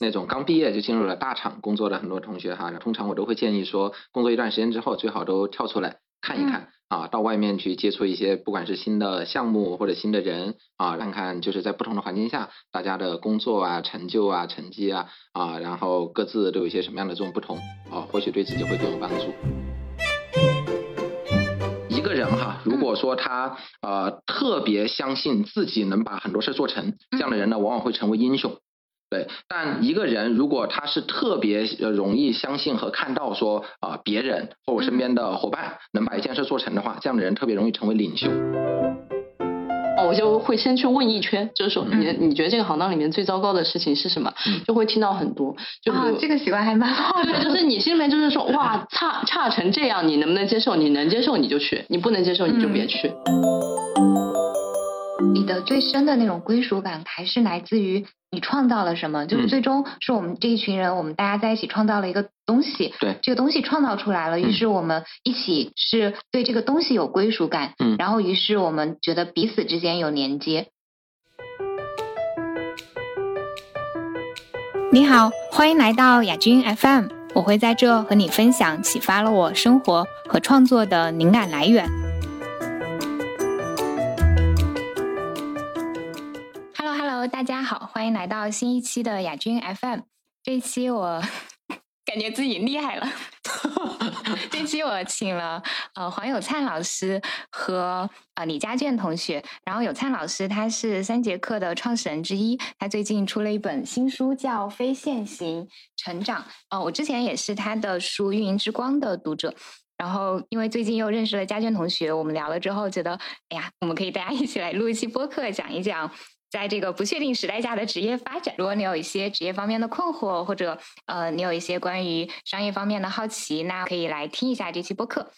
那种刚毕业就进入了大厂工作的很多同学哈，通常我都会建议说，工作一段时间之后，最好都跳出来看一看啊，到外面去接触一些不管是新的项目或者新的人啊，看看就是在不同的环境下，大家的工作啊、成就啊、成绩啊啊，然后各自都有一些什么样的这种不同啊，或许对自己会更有帮助。一个人哈，如果说他呃特别相信自己能把很多事做成，这样的人呢，往往会成为英雄。对，但一个人如果他是特别容易相信和看到说啊别人或我身边的伙伴能把一件事做成的话，这样的人特别容易成为领袖。我就会先去问一圈，就是说你你觉得这个行当里面最糟糕的事情是什么？就会听到很多。就啊，这个习惯还蛮好的。就是你心里面就是说，哇，差差成这样，你能不能接受？你能接受你就去，你不能接受你就别去。你的最深的那种归属感，还是来自于你创造了什么？就是最终是我们这一群人，我们大家在一起创造了一个东西。对，这个东西创造出来了，于是我们一起是对这个东西有归属感。嗯，然后于是我们觉得彼此之间有连接。你好，欢迎来到亚军 FM，我会在这和你分享启发了我生活和创作的灵感来源。大家好，欢迎来到新一期的亚军 FM。这期我 感觉自己厉害了。这期我请了呃黄有灿老师和呃李佳卷同学。然后有灿老师他是三节课的创始人之一，他最近出了一本新书叫《非线性成长》。呃，我之前也是他的书《运营之光》的读者。然后因为最近又认识了佳卷同学，我们聊了之后觉得，哎呀，我们可以大家一起来录一期播客，讲一讲。在这个不确定时代下的职业发展，如果你有一些职业方面的困惑，或者呃，你有一些关于商业方面的好奇，那可以来听一下这期播客。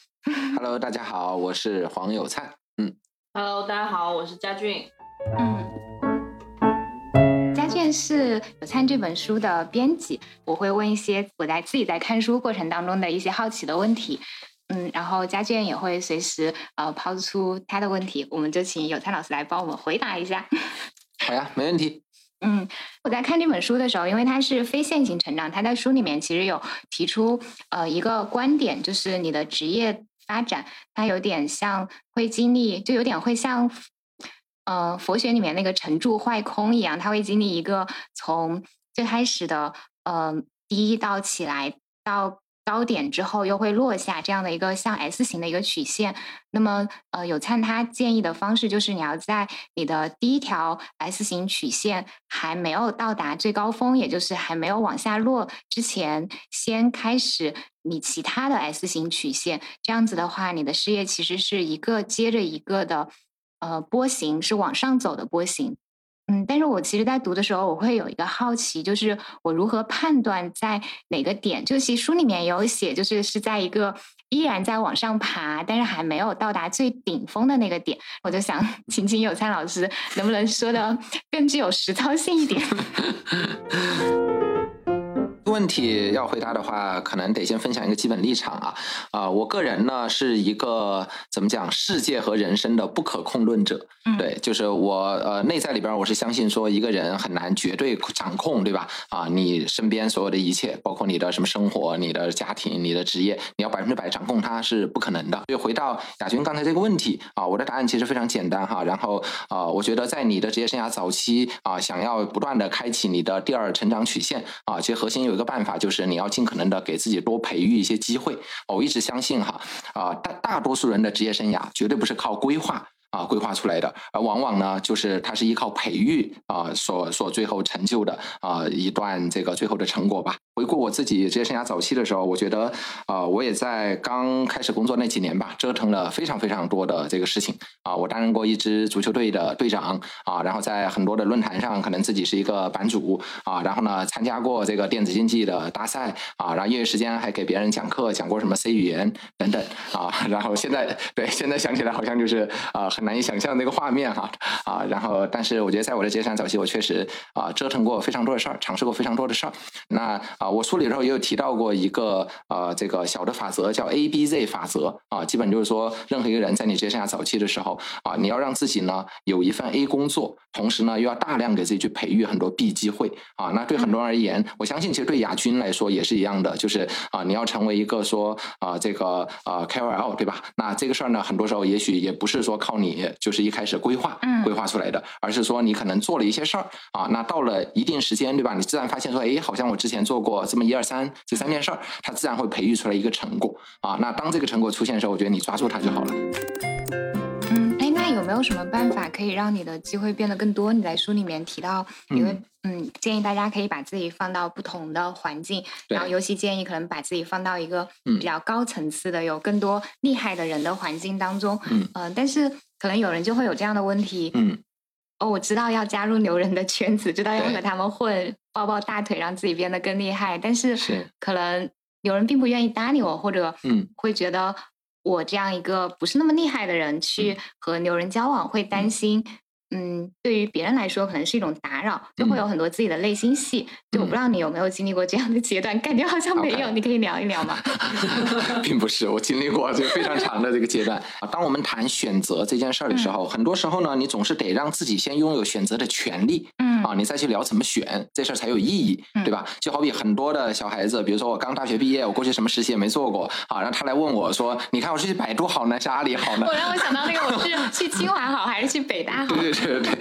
Hello，大家好，我是黄有灿。嗯。Hello，大家好，我是佳俊。嗯。佳俊是有灿这本书的编辑，我会问一些我在自己在看书过程当中的一些好奇的问题。嗯，然后佳俊也会随时呃抛出他的问题，我们就请有灿老师来帮我们回答一下。好呀，没问题。嗯，我在看这本书的时候，因为它是非线性成长，他在书里面其实有提出呃一个观点，就是你的职业发展，它有点像会经历，就有点会像呃佛学里面那个成住坏空一样，它会经历一个从最开始的呃低到起来到。高点之后又会落下，这样的一个像 S 型的一个曲线。那么，呃，有灿他建议的方式就是，你要在你的第一条 S 型曲线还没有到达最高峰，也就是还没有往下落之前，先开始你其他的 S 型曲线。这样子的话，你的事业其实是一个接着一个的，呃，波形是往上走的波形。嗯，但是我其实，在读的时候，我会有一个好奇，就是我如何判断在哪个点？就其实书里面有写，就是是在一个依然在往上爬，但是还没有到达最顶峰的那个点。我就想 请请有灿老师，能不能说的更具有实操性一点？问题要回答的话，可能得先分享一个基本立场啊啊！我个人呢是一个怎么讲世界和人生的不可控论者，对，就是我呃内在里边我是相信说一个人很难绝对掌控，对吧？啊，你身边所有的一切，包括你的什么生活、你的家庭、你的职业，你要百分之百掌控它是不可能的。所以回到亚军刚才这个问题啊，我的答案其实非常简单哈。然后啊，我觉得在你的职业生涯早期啊，想要不断的开启你的第二成长曲线啊，其实核心有一个。办法就是你要尽可能的给自己多培育一些机会。我一直相信哈啊大大多数人的职业生涯绝对不是靠规划啊规划出来的，而往往呢就是它是依靠培育啊所所最后成就的啊一段这个最后的成果吧。回顾我自己职业生涯早期的时候，我觉得啊，我也在刚开始工作那几年吧，折腾了非常非常多的这个事情啊。我担任过一支足球队的队长啊，然后在很多的论坛上，可能自己是一个版主啊，然后呢，参加过这个电子竞技的大赛啊，然后业余时间还给别人讲课，讲过什么 C 语言等等啊。然后现在对现在想起来，好像就是啊，很难以想象那个画面哈啊。然后，但是我觉得在我的职业生涯早期，我确实啊折腾过非常多的事儿，尝试过非常多的事儿。那啊，我书里头也有提到过一个呃这个小的法则，叫 A B Z 法则啊，基本就是说，任何一个人在你职业生涯早期的时候啊，你要让自己呢有一份 A 工作，同时呢又要大量给自己去培育很多 B 机会啊。那对很多人而言，我相信其实对亚军来说也是一样的，就是啊，你要成为一个说啊这个啊 KOL 对吧？那这个事儿呢，很多时候也许也不是说靠你就是一开始规划规划出来的，而是说你可能做了一些事儿啊，那到了一定时间对吧？你自然发现说，哎，好像我之前做过这么一二三这三件事儿，它自然会培育出来一个成果啊。那当这个成果出现的时候，我觉得你抓住它就好了。嗯，哎，那有没有什么办法可以让你的机会变得更多？你在书里面提到，因为嗯建议大家可以把自己放到不同的环境，然后尤其建议可能把自己放到一个比较高层次的、有更多厉害的人的环境当中。嗯，但是可能有人就会有这样的问题。嗯，哦，我知道要加入牛人的圈子，知道要和他们混，抱抱大腿，让自己变得更厉害，但是可能有人并不愿意搭理我，或者嗯会觉得。我这样一个不是那么厉害的人去和牛人交往，会担心。嗯，对于别人来说可能是一种打扰，就会有很多自己的内心戏。就我不知道你有没有经历过这样的阶段，感觉好像没有，你可以聊一聊吗？并不是，我经历过这个非常长的这个阶段啊。当我们谈选择这件事儿的时候，很多时候呢，你总是得让自己先拥有选择的权利，嗯啊，你再去聊怎么选这事儿才有意义，对吧？就好比很多的小孩子，比如说我刚大学毕业，我过去什么实习也没做过啊，然后他来问我说：“你看我是去百度好呢，是阿里好呢？” 我让我想到那个，我是去清华好还是去北大好？对对。对对对，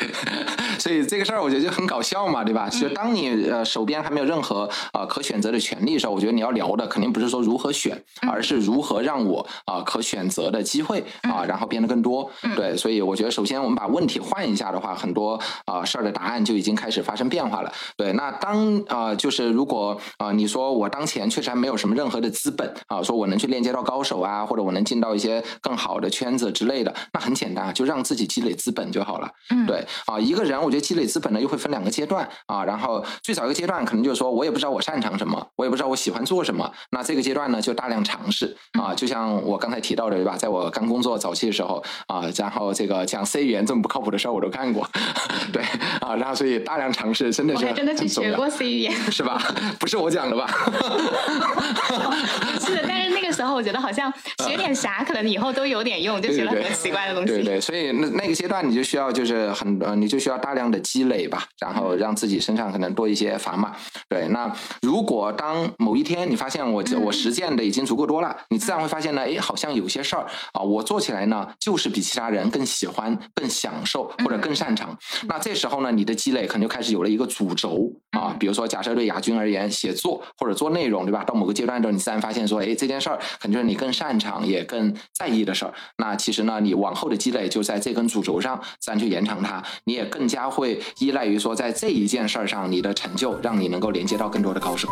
所以这个事儿我觉得就很搞笑嘛，对吧？其实当你呃手边还没有任何呃可选择的权利的时候，我觉得你要聊的肯定不是说如何选，而是如何让我啊可选择的机会啊然后变得更多。对，所以我觉得首先我们把问题换一下的话，很多啊事儿的答案就已经开始发生变化了。对，那当啊就是如果啊你说我当前确实还没有什么任何的资本啊，说我能去链接到高手啊，或者我能进到一些更好的圈子之类的，那很简单，就让自己积累资本就好了。对啊，一个人我觉得积累资本呢，又会分两个阶段啊。然后最早一个阶段，可能就是说我也不知道我擅长什么，我也不知道我喜欢做什么。那这个阶段呢，就大量尝试啊。就像我刚才提到的，对吧？在我刚工作早期的时候啊，然后这个讲 C 语言这么不靠谱的事儿，我都干过。对啊，然后所以大量尝试真的是真的去学过 C 语言，是吧？不是我讲的吧？是的，但是那个时候我觉得好像学点啥，可能以后都有点用，就学了很多奇怪的东西。对对，所以那那个阶段你就需要就是。很呃，你就需要大量的积累吧，然后让自己身上可能多一些砝码。对，那如果当某一天你发现我我实践的已经足够多了，你自然会发现呢，哎，好像有些事儿啊，我做起来呢，就是比其他人更喜欢、更享受或者更擅长。那这时候呢，你的积累可能就开始有了一个主轴啊。比如说，假设对亚军而言，写作或者做内容，对吧？到某个阶段的时候，你自然发现说，哎，这件事儿可能就是你更擅长也更在意的事儿。那其实呢，你往后的积累就在这根主轴上，自然就延长。它，你也更加会依赖于说，在这一件事儿上，你的成就让你能够连接到更多的高手。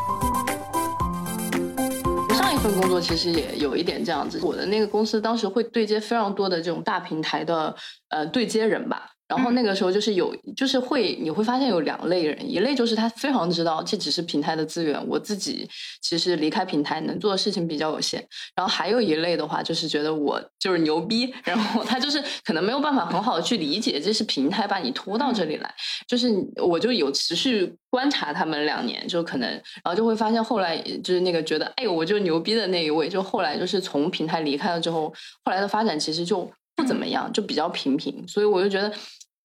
上一份工作其实也有一点这样子，我的那个公司当时会对接非常多的这种大平台的呃对接人吧。然后那个时候就是有，就是会你会发现有两类人，一类就是他非常知道这只是平台的资源，我自己其实离开平台能做的事情比较有限。然后还有一类的话，就是觉得我就是牛逼，然后他就是可能没有办法很好的去理解这是平台把你拖到这里来。就是我就有持续观察他们两年，就可能然后就会发现后来就是那个觉得哎我就牛逼的那一位，就后来就是从平台离开了之后，后来的发展其实就不怎么样，就比较平平。所以我就觉得。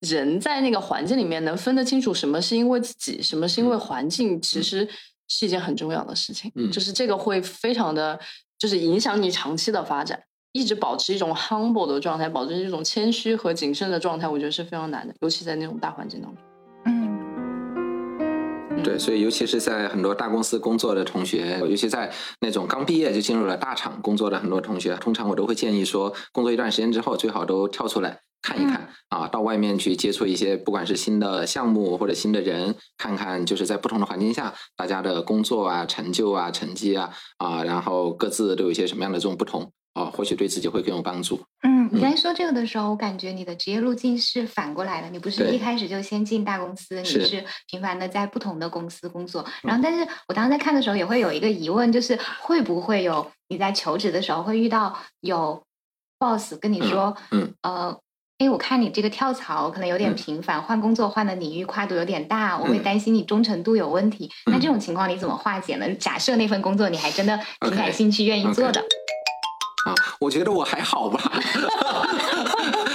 人在那个环境里面能分得清楚什么是因为自己，什么是因为环境，其实是一件很重要的事情。嗯，就是这个会非常的，就是影响你长期的发展。一直保持一种 humble 的状态，保持一种谦虚和谨慎的状态，我觉得是非常难的，尤其在那种大环境当中。嗯，对，所以尤其是在很多大公司工作的同学，尤其在那种刚毕业就进入了大厂工作的很多同学，通常我都会建议说，工作一段时间之后，最好都跳出来。看一看啊，到外面去接触一些，不管是新的项目或者新的人，看看就是在不同的环境下，大家的工作啊、成就啊、成绩啊啊，然后各自都有一些什么样的这种不同啊，或许对自己会更有帮助。嗯，你在说这个的时候，我感觉你的职业路径是反过来的，你不是一开始就先进大公司，你是频繁的在不同的公司工作。然后，但是我当时在看的时候，也会有一个疑问，就是会不会有你在求职的时候会遇到有 boss 跟你说，嗯呃。哎，我看你这个跳槽可能有点频繁，换工作换的领域跨度有点大，我会担心你忠诚度有问题。那这种情况你怎么化解呢？假设那份工作你还真的挺感兴趣、愿意做的。啊，我觉得我还好吧。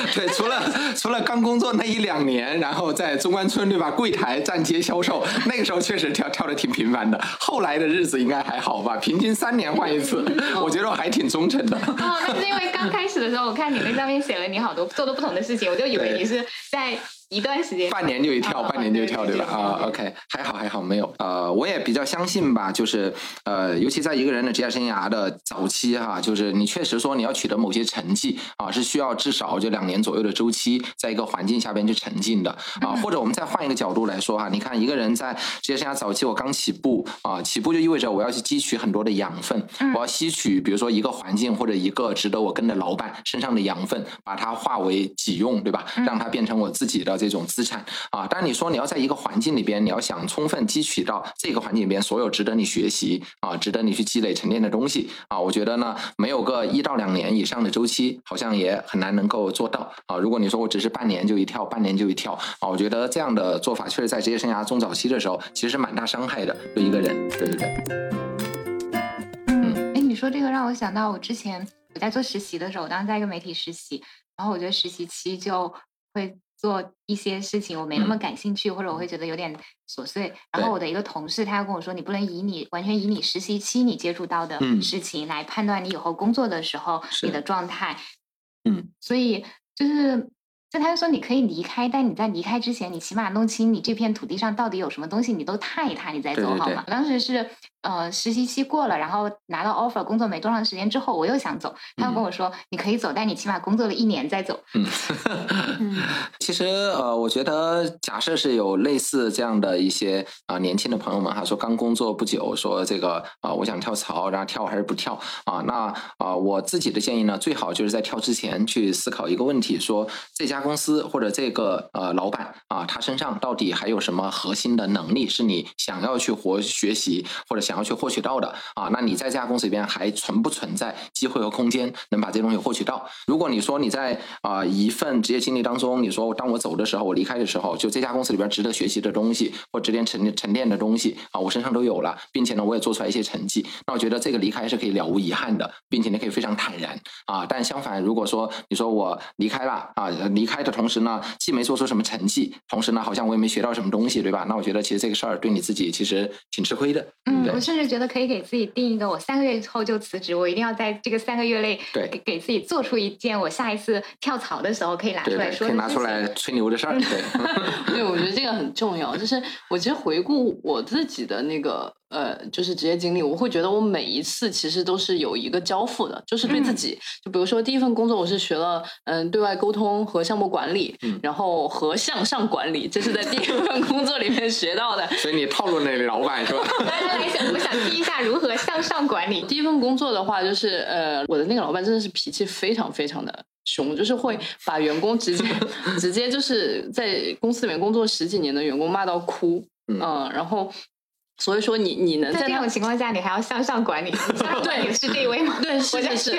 对，除了除了刚工作那一两年，然后在中关村对吧，柜台站街销售，那个时候确实跳跳的挺频繁的。后来的日子应该还好吧，平均三年换一次，我觉得我还挺忠诚的。哦，那是因为刚开始的时候，我看你那上面写了你好多做的不同的事情，我就以为你是在。一段时间，半年就一跳，半年就一跳，对吧？啊，OK，还好还好，没有。呃，我也比较相信吧，就是呃，尤其在一个人的职业生涯的早期哈，就是你确实说你要取得某些成绩啊，是需要至少就两年左右的周期，在一个环境下边去沉浸的啊。或者我们再换一个角度来说哈，你看一个人在职业生涯早期，我刚起步啊，起步就意味着我要去汲取很多的养分，我要吸取比如说一个环境或者一个值得我跟的老板身上的养分，把它化为己用，对吧？让它变成我自己的。这种资产啊，但你说你要在一个环境里边，你要想充分汲取到这个环境里边所有值得你学习啊、值得你去积累沉淀的东西啊，我觉得呢，没有个一到两年以上的周期，好像也很难能够做到啊。如果你说我只是半年就一跳，半年就一跳啊，我觉得这样的做法确实在职业生涯中早期的时候，其实是蛮大伤害的，对一个人，对对对。嗯，哎，你说这个让我想到我之前我在做实习的时候，我当时在一个媒体实习，然后我觉得实习期就会。做一些事情我没那么感兴趣，或者我会觉得有点琐碎。然后我的一个同事他要跟我说，你不能以你完全以你实习期你接触到的事情来判断你以后工作的时候你的状态。嗯，所以就是。就他就说你可以离开，但你在离开之前，你起码弄清你这片土地上到底有什么东西，你都踏一踏，你再走好吗？当时是呃实习期过了，然后拿到 offer，工作没多长时间之后，我又想走，他又跟我说你可以走，但你起码工作了一年再走。嗯，其实呃，我觉得假设是有类似这样的一些啊年轻的朋友们哈，说刚工作不久，说这个啊我想跳槽，然后跳还是不跳啊？那啊我自己的建议呢，最好就是在跳之前去思考一个问题，说这家。公司或者这个呃老板啊，他身上到底还有什么核心的能力是你想要去活学习或者想要去获取到的啊？那你在这家公司里边还存不存在机会和空间能把这东西获取到？如果你说你在啊一份职业经历当中，你说当我走的时候，我离开的时候，就这家公司里边值得学习的东西或值得沉沉淀的东西啊，我身上都有了，并且呢，我也做出来一些成绩，那我觉得这个离开是可以了无遗憾的，并且呢可以非常坦然啊。但相反，如果说你说我离开了啊，离开的同时呢，既没做出什么成绩，同时呢，好像我也没学到什么东西，对吧？那我觉得其实这个事儿对你自己其实挺吃亏的。嗯，我甚至觉得可以给自己定一个，我三个月后就辞职，我一定要在这个三个月内，对，给给自己做出一件我下一次跳槽的时候可以拿出来说，可以拿出来吹牛的事儿。对，对，我觉得这个很重要。就是我其实回顾我自己的那个。呃，就是职业经历，我会觉得我每一次其实都是有一个交付的，就是对自己。就比如说第一份工作，我是学了嗯对外沟通和项目管理，然后和向上管理，这是在第一份 工作里面学到的。所以你套路那老板是吧？来来来，想我想听一下如何向上管理。第一份工作的话，就是呃，我的那个老板真的是脾气非常非常的凶，就是会把员工直接 直接就是在公司里面工作十几年的员工骂到哭，嗯，然后。所以说，你你能在这种情况下，你还要向上管理？对，是这一位吗？对，是是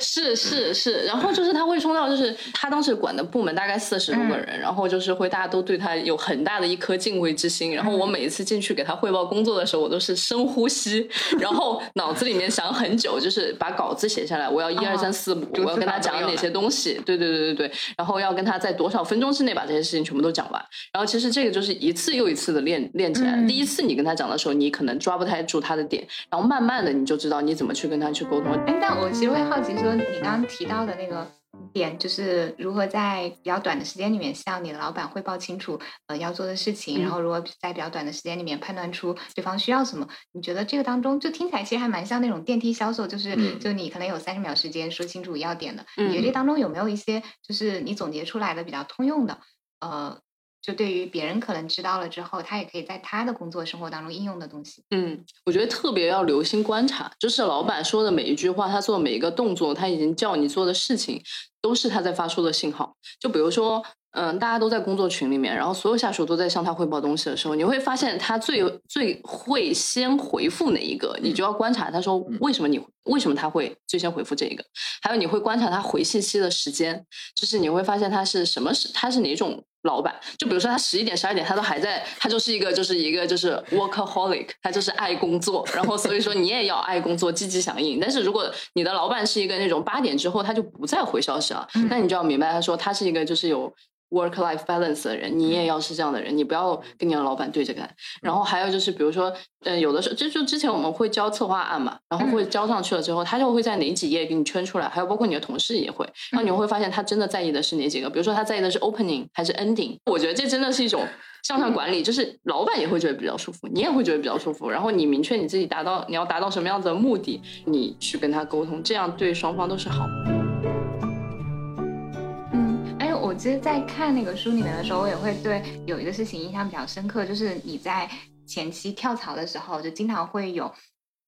是是是。然后就是他会冲到，就是他当时管的部门大概四十多个人，然后就是会大家都对他有很大的一颗敬畏之心。然后我每一次进去给他汇报工作的时候，我都是深呼吸，然后脑子里面想很久，就是把稿子写下来，我要一二三四五，我要跟他讲哪些东西？对对对对对。然后要跟他在多少分钟之内把这些事情全部都讲完。然后其实这个就是一次又一次的练练起来。第一次你跟他讲的。说你可能抓不太住他的点，然后慢慢的你就知道你怎么去跟他去沟通。哎，但我其实会好奇说，你刚刚提到的那个点，就是如何在比较短的时间里面向你的老板汇报清楚呃要做的事情，然后如何在比较短的时间里面判断出对方需要什么？你觉得这个当中就听起来其实还蛮像那种电梯销售，就是就你可能有三十秒时间说清楚要点的。你觉得这当中有没有一些就是你总结出来的比较通用的呃？就对于别人可能知道了之后，他也可以在他的工作生活当中应用的东西。嗯，我觉得特别要留心观察，就是老板说的每一句话，他做每一个动作，他已经叫你做的事情，都是他在发出的信号。就比如说，嗯，大家都在工作群里面，然后所有下属都在向他汇报东西的时候，你会发现他最最会先回复哪一个，你就要观察他说为什么你为什么他会最先回复这一个，还有你会观察他回信息的时间，就是你会发现他是什么时他是哪种老板，就比如说他十一点十二点他都还在，他就是一个就是一个就是 workaholic，他就是爱工作，然后所以说你也要爱工作，积极响应。但是如果你的老板是一个那种八点之后他就不再回消息了，那你就要明白他说他是一个就是有。work-life balance 的人，你也要是这样的人，你不要跟你的老板对着干。然后还有就是，比如说，嗯，有的时候就就之前我们会交策划案嘛，然后会交上去了之后，他就会在哪几页给你圈出来。还有包括你的同事也会，然后你会发现他真的在意的是哪几个。比如说他在意的是 opening 还是 ending。我觉得这真的是一种向上管理，就是老板也会觉得比较舒服，你也会觉得比较舒服。然后你明确你自己达到你要达到什么样子的目的，你去跟他沟通，这样对双方都是好。我其实，在看那个书里面的时候，我也会对有一个事情印象比较深刻，就是你在前期跳槽的时候，就经常会有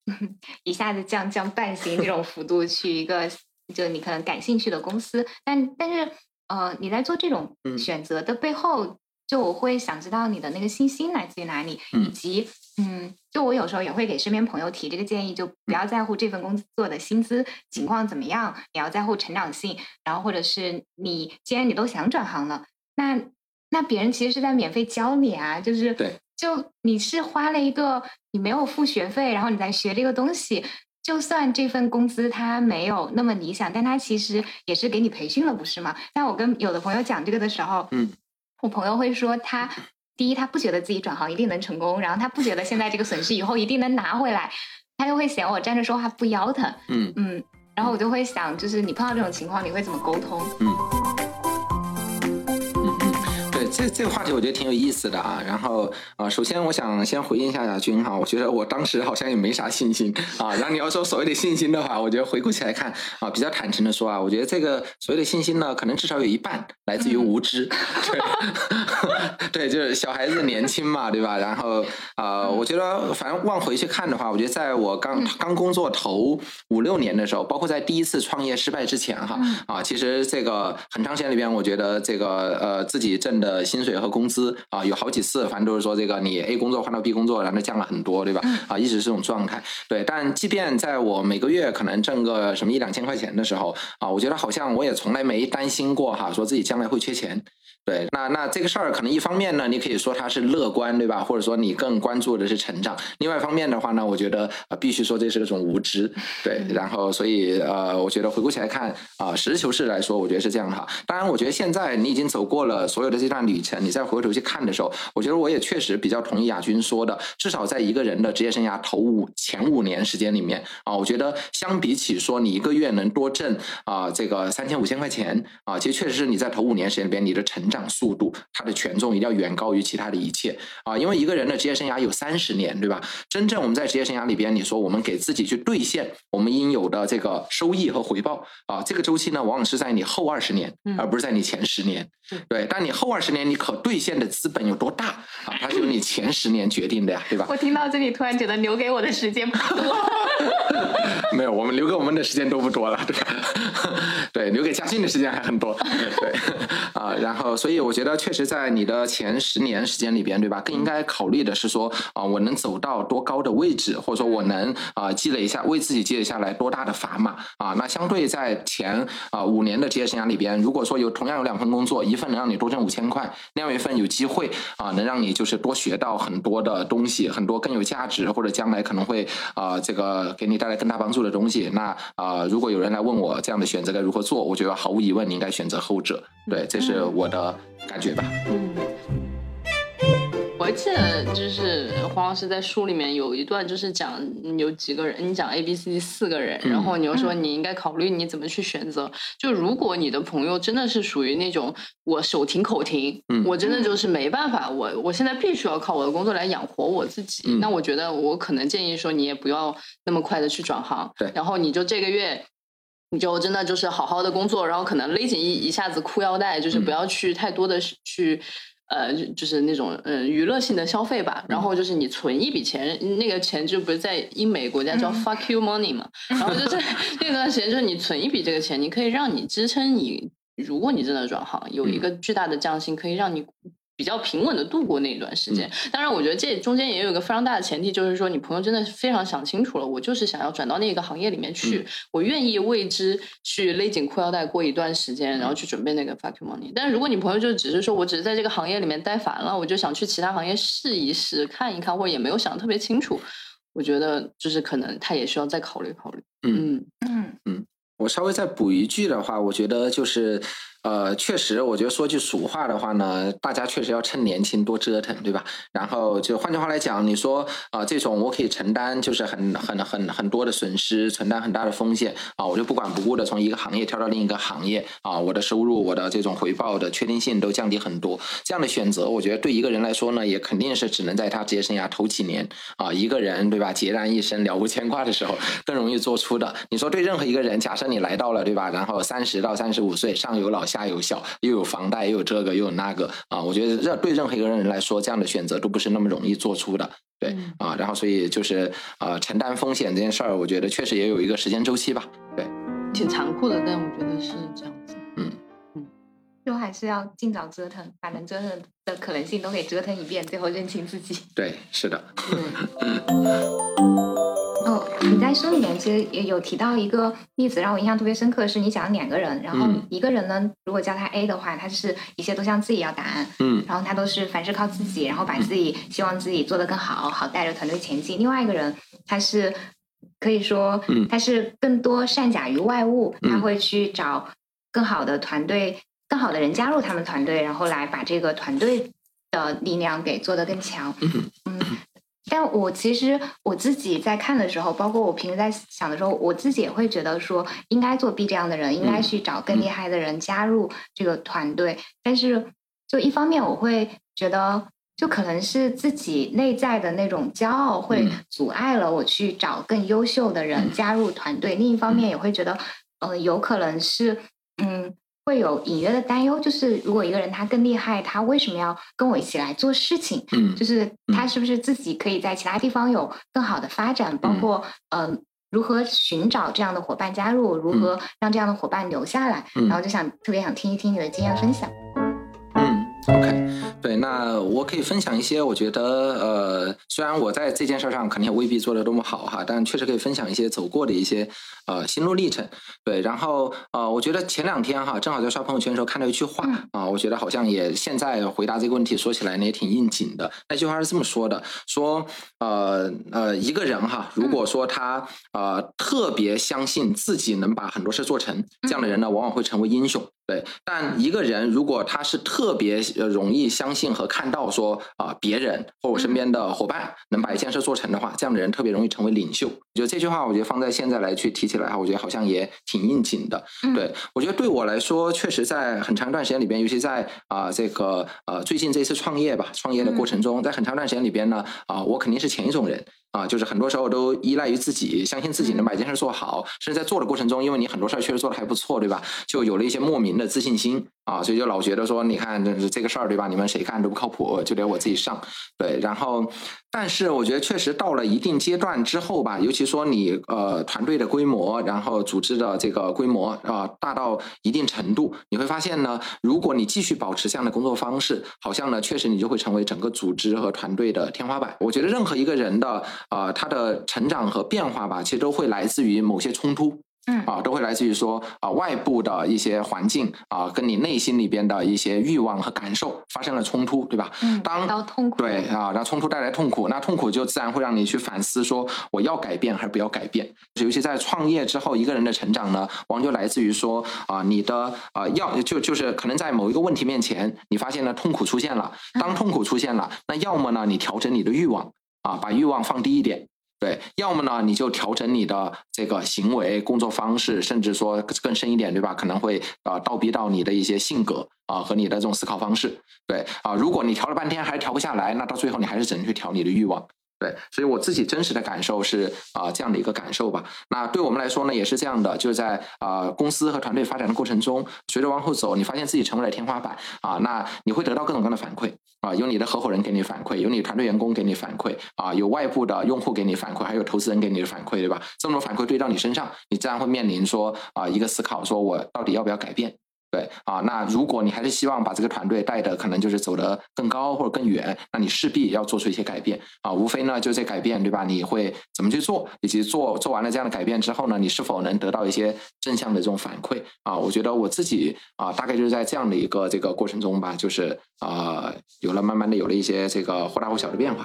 一下子降降半薪这种幅度去一个就你可能感兴趣的公司，但但是呃，你在做这种选择的背后。就我会想知道你的那个信心来自于哪里，以及嗯，就我有时候也会给身边朋友提这个建议，就不要在乎这份工作的薪资情况怎么样，你要在乎成长性。然后或者是你既然你都想转行了，那那别人其实是在免费教你啊，就是对，就你是花了一个你没有付学费，然后你在学这个东西，就算这份工资它没有那么理想，但它其实也是给你培训了，不是吗？但我跟有的朋友讲这个的时候，嗯。我朋友会说，他第一，他不觉得自己转行一定能成功，然后他不觉得现在这个损失以后一定能拿回来，他就会嫌我站着说话不腰疼。嗯嗯，然后我就会想，就是你碰到这种情况，你会怎么沟通？嗯。这这个话题我觉得挺有意思的啊，然后啊，首先我想先回应一下亚军哈，我觉得我当时好像也没啥信心啊。然后你要说所谓的信心的话，我觉得回顾起来看啊，比较坦诚的说啊，我觉得这个所谓的信心呢，可能至少有一半来自于无知，对，对，就是小孩子年轻嘛，对吧？然后啊，我觉得反正往回去看的话，我觉得在我刚刚工作头五六年的时候，包括在第一次创业失败之前哈啊，其实这个很长时间里边，我觉得这个呃自己挣的。薪水和工资啊，有好几次，反正都是说这个你 A 工作换到 B 工作，然后降了很多，对吧？啊，一直是这种状态。对，但即便在我每个月可能挣个什么一两千块钱的时候啊，我觉得好像我也从来没担心过哈，说自己将来会缺钱。对，那那这个事儿可能一方面呢，你可以说它是乐观，对吧？或者说你更关注的是成长。另外一方面的话呢，我觉得啊，必须说这是一种无知。对，然后所以呃，我觉得回顾起来看啊，实事求是来说，我觉得是这样哈。当然，我觉得现在你已经走过了所有的这段旅程，你再回头去看的时候，我觉得我也确实比较同意亚军说的，至少在一个人的职业生涯头五前五年时间里面啊，我觉得相比起说你一个月能多挣啊这个三千五千块钱啊，其实确实是你在头五年时间里边你的成长。速度，它的权重一定要远高于其他的一切啊！因为一个人的职业生涯有三十年，对吧？真正我们在职业生涯里边，你说我们给自己去兑现我们应有的这个收益和回报啊，这个周期呢，往往是在你后二十年，而不是在你前十年。对，但你后二十年你可兑现的资本有多大啊？它是由你前十年决定的呀，对吧？我听到这里，突然觉得留给我的时间不多。没有，我们留给我们的时间都不多了，对吧？对，留给嘉兴的时间还很多。对啊，然后。所以我觉得，确实在你的前十年时间里边，对吧？更应该考虑的是说，啊，我能走到多高的位置，或者说我能啊积累一下，为自己积累下来多大的砝码啊？那相对在前啊五年的职业生涯里边，如果说有同样有两份工作，一份能让你多挣五千块，另外一份有机会啊能让你就是多学到很多的东西，很多更有价值，或者将来可能会啊这个给你带来更大帮助的东西。那啊，如果有人来问我这样的选择该如何做，我觉得毫无疑问，你应该选择后者。对，这是我的。感觉吧。嗯，我记得就是黄老师在书里面有一段，就是讲有几个人，你讲 A、B、C 四个人，然后你又说你应该考虑你怎么去选择。就如果你的朋友真的是属于那种我手停口停，我真的就是没办法，我我现在必须要靠我的工作来养活我自己。那我觉得我可能建议说，你也不要那么快的去转行。对，然后你就这个月。你就真的就是好好的工作，然后可能勒紧一一下子裤腰带，就是不要去太多的去，呃，就是那种嗯娱乐性的消费吧。然后就是你存一笔钱，那个钱就不是在英美国家叫 fuck you money 嘛。然后就是 那段时间，就是你存一笔这个钱，你可以让你支撑你如果你真的转行，有一个巨大的降薪，可以让你。比较平稳的度过那一段时间，当然，我觉得这中间也有一个非常大的前提，就是说你朋友真的非常想清楚了，我就是想要转到那个行业里面去，我愿意为之去勒紧裤腰带过一段时间，然后去准备那个 fuck you money。但是如果你朋友就只是说我只是在这个行业里面待烦了，我就想去其他行业试一试、看一看，或者也没有想的特别清楚，我觉得就是可能他也需要再考虑考虑。嗯嗯嗯，我稍微再补一句的话，我觉得就是。呃，确实，我觉得说句俗话的话呢，大家确实要趁年轻多折腾，对吧？然后就换句话来讲，你说啊，这种我可以承担，就是很很很很多的损失，承担很大的风险啊，我就不管不顾的从一个行业跳到另一个行业啊，我的收入、我的这种回报的确定性都降低很多。这样的选择，我觉得对一个人来说呢，也肯定是只能在他职业生涯头几年啊，一个人对吧，孑然一身、了无牵挂的时候更容易做出的。你说对任何一个人，假设你来到了对吧，然后三十到三十五岁，上有老下。大有小，又有房贷，又有这个，又有那个啊！我觉得这对任何一个人来说，这样的选择都不是那么容易做出的，对啊。然后，所以就是啊，承担风险这件事儿，我觉得确实也有一个时间周期吧，对。挺残酷的，但我觉得是这样子。嗯嗯，就还是要尽早折腾，把能折腾的可能性都给折腾一遍，最后认清自己。对，是的。哦，你在书里面其实也有提到一个例子，让我印象特别深刻，是你讲两个人，然后一个人呢，如果叫他 A 的话，他是一切都向自己要答案，嗯，然后他都是凡事靠自己，然后把自己希望自己做得更好，好带着团队前进。另外一个人，他是可以说，他是更多善假于外物，他会去找更好的团队、更好的人加入他们团队，然后来把这个团队的力量给做得更强，嗯。但我其实我自己在看的时候，包括我平时在想的时候，我自己也会觉得说，应该做 B 这样的人，应该去找更厉害的人加入这个团队。但是，就一方面我会觉得，就可能是自己内在的那种骄傲会阻碍了我去找更优秀的人加入团队。另一方面也会觉得，嗯，有可能是，嗯。会有隐约的担忧，就是如果一个人他更厉害，他为什么要跟我一起来做事情？嗯，就是他是不是自己可以在其他地方有更好的发展？包括嗯，如何寻找这样的伙伴加入，如何让这样的伙伴留下来？然后就想特别想听一听你的经验分享。嗯，OK。对，那我可以分享一些，我觉得，呃，虽然我在这件事上肯定也未必做的多么好哈，但确实可以分享一些走过的一些呃心路历程。对，然后呃，我觉得前两天哈，正好在刷朋友圈的时候看到一句话啊，我觉得好像也现在回答这个问题说起来呢也挺应景的。那句话是这么说的：说呃呃，一个人哈，如果说他呃特别相信自己能把很多事做成，这样的人呢，往往会成为英雄。对，但一个人如果他是特别容易相信和看到说啊别人或我身边的伙伴能把一件事做成的话，这样的人特别容易成为领袖。我觉得这句话，我觉得放在现在来去提起来哈，我觉得好像也挺应景的。对我觉得对我来说，确实在很长一段时间里边，尤其在啊这个呃最近这次创业吧，创业的过程中，在很长一段时间里边呢，啊我肯定是前一种人。啊，就是很多时候都依赖于自己，相信自己能把一件事做好，甚至在做的过程中，因为你很多事儿确实做的还不错，对吧？就有了一些莫名的自信心啊，所以就老觉得说，你看这这个事儿，对吧？你们谁干都不靠谱，就得我自己上。对，然后，但是我觉得确实到了一定阶段之后吧，尤其说你呃团队的规模，然后组织的这个规模啊大到一定程度，你会发现呢，如果你继续保持这样的工作方式，好像呢确实你就会成为整个组织和团队的天花板。我觉得任何一个人的。啊，他的成长和变化吧，其实都会来自于某些冲突，嗯，啊，都会来自于说啊，外部的一些环境啊，跟你内心里边的一些欲望和感受发生了冲突，对吧？嗯，当痛苦对啊，然后冲突带来痛苦，那痛苦就自然会让你去反思，说我要改变还是不要改变。尤其在创业之后，一个人的成长呢，往往就来自于说啊，你的啊，要就就是可能在某一个问题面前，你发现了痛苦出现了，当痛苦出现了，那要么呢，你调整你的欲望。啊，把欲望放低一点，对，要么呢，你就调整你的这个行为、工作方式，甚至说更深一点，对吧？可能会啊，倒逼到你的一些性格啊和你的这种思考方式，对啊。如果你调了半天还调不下来，那到最后你还是只能去调你的欲望。对，所以我自己真实的感受是啊，这样的一个感受吧。那对我们来说呢，也是这样的，就是在啊公司和团队发展的过程中，随着往后走，你发现自己成为了天花板啊，那你会得到各种各样的反馈啊，有你的合伙人给你反馈，有你团队员工给你反馈啊，有外部的用户给你反馈，还有投资人给你的反馈，对吧？这么多反馈堆到你身上，你自然会面临说啊一个思考，说我到底要不要改变？对啊，那如果你还是希望把这个团队带的可能就是走得更高或者更远，那你势必要做出一些改变啊。无非呢就这改变，对吧？你会怎么去做？以及做做完了这样的改变之后呢，你是否能得到一些正向的这种反馈啊？我觉得我自己啊，大概就是在这样的一个这个过程中吧，就是啊，有了慢慢的有了一些这个或大或小的变化。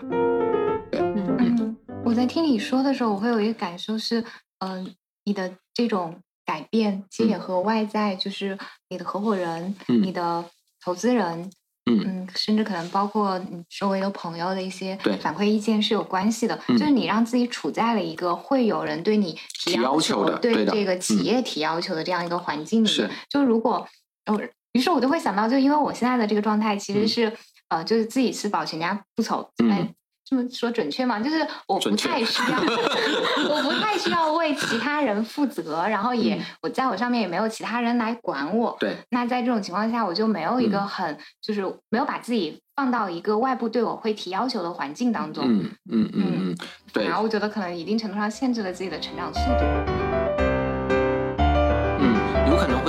对，嗯嗯，我在听你说的时候，我会有一个感受是，嗯，你的这种。改变其实也和外在，就是你的合伙人、你的投资人，嗯，甚至可能包括你周围的朋友的一些反馈意见是有关系的。就是你让自己处在了一个会有人对你提要求的，对这个企业提要求的这样一个环境里面。就如果，于是我就会想到，就因为我现在的这个状态其实是，呃，就是自己是保全家不愁。这么说准确吗？就是我不太需要，我不太需要为其他人负责，然后也我在我上面也没有其他人来管我。对。那在这种情况下，我就没有一个很，就是没有把自己放到一个外部对我会提要求的环境当中。嗯嗯嗯嗯。对。然后我觉得可能一定程度上限制了自己的成长速度。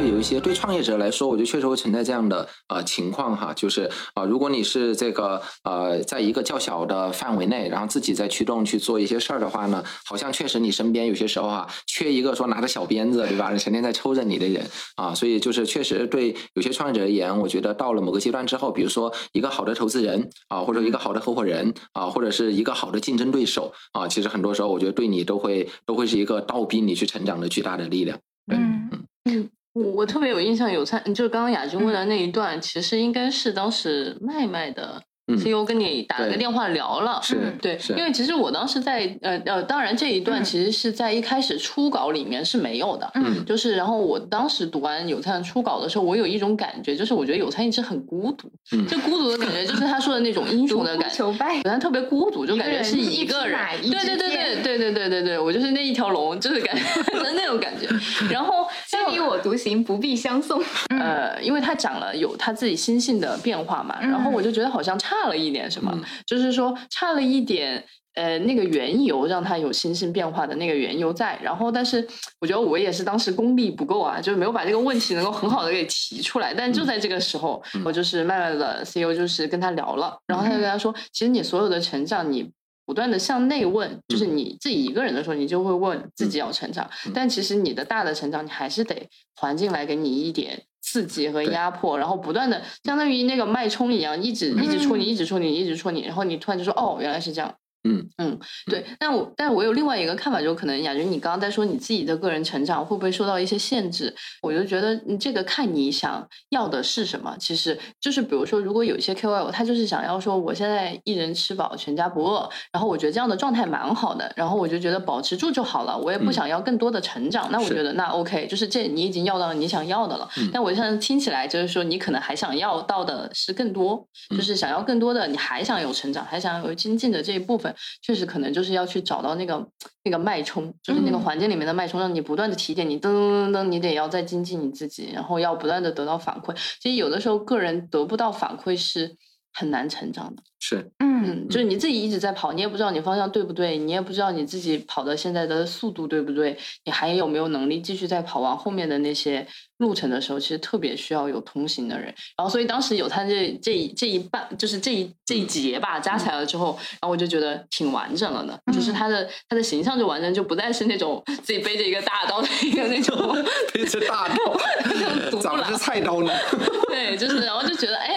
有一些对创业者来说，我觉得确实会存在这样的呃情况哈，就是啊，如果你是这个呃，在一个较小的范围内，然后自己在驱动去做一些事儿的话呢，好像确实你身边有些时候啊，缺一个说拿着小鞭子对吧，成天在抽着你的人啊，所以就是确实对有些创业者而言，我觉得到了某个阶段之后，比如说一个好的投资人啊，或者一个好的合伙人啊，或者是一个好的竞争对手啊，其实很多时候我觉得对你都会都会是一个倒逼你去成长的巨大的力量。嗯嗯。我我特别有印象，有参就是刚刚雅君问的那一段，其实应该是当时麦麦的。CEO 跟你打了个电话聊了，是对，因为其实我当时在呃呃，当然这一段其实是在一开始初稿里面是没有的，嗯，就是然后我当时读完有灿初稿的时候，我有一种感觉，就是我觉得有灿一直很孤独，嗯，就孤独的感觉，就是他说的那种英雄的感觉，有餐特别孤独，就感觉是一个人，对对对对对对对对对，我就是那一条龙，就是感觉 那种感觉，然后相依我独行，不必相送，呃，因为他讲了有他自己心性的变化嘛，然后我就觉得好像差。差了一点什么？就是说差了一点，呃，那个缘由让他有心性变化的那个缘由在。然后，但是我觉得我也是当时功力不够啊，就是没有把这个问题能够很好的给提出来。但就在这个时候，我就是慢慢的 CEO 就是跟他聊了，然后他就跟他说，其实你所有的成长，你不断的向内问，就是你自己一个人的时候，你就会问自己要成长。但其实你的大的成长，你还是得环境来给你一点。刺激和压迫，然后不断的相当于那个脉冲一样，一直一直戳你，一直戳你，一直戳你，然后你突然就说，哦，原来是这样。嗯嗯，对，但我但我有另外一个看法，就可能雅君，你刚刚在说你自己的个人成长会不会受到一些限制？我就觉得你这个看你想要的是什么。其实就是比如说，如果有一些 KOL，他就是想要说，我现在一人吃饱全家不饿，然后我觉得这样的状态蛮好的，然后我就觉得保持住就好了，我也不想要更多的成长。那我觉得那 OK，就是这你已经要到了你想要的了。但我现在听起来就是说，你可能还想要到的是更多，就是想要更多的，你还想有成长，还想要有精进的这一部分。确实可能就是要去找到那个那个脉冲，就是那个环境里面的脉冲，让你不断的提点你，噔噔噔噔，你得要再精进你自己，然后要不断的得到反馈。其实有的时候个人得不到反馈是很难成长的。是，嗯，就是你自己一直在跑，你也不知道你方向对不对，你也不知道你自己跑的现在的速度对不对，你还有没有能力继续再跑完后面的那些路程的时候，其实特别需要有同行的人。然后，所以当时有他这这这一半，就是这一这一节吧，加起来了之后，然后我就觉得挺完整了的，就是他的他的形象就完整，就不再是那种自己背着一个大刀的一个那种背着大刀，咋不是菜刀呢？对，就是然后就觉得哎，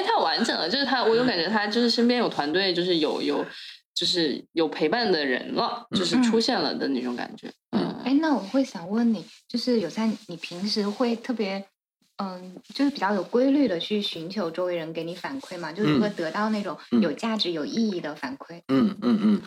了，就是他，我有感觉他就是身边有。团队就是有有，就是有陪伴的人了，就是出现了的那种感觉。嗯，哎，那我会想问你，就是有在你平时会特别，嗯，就是比较有规律的去寻求周围人给你反馈嘛？就如何得到那种有价值、有意义的反馈？嗯嗯嗯。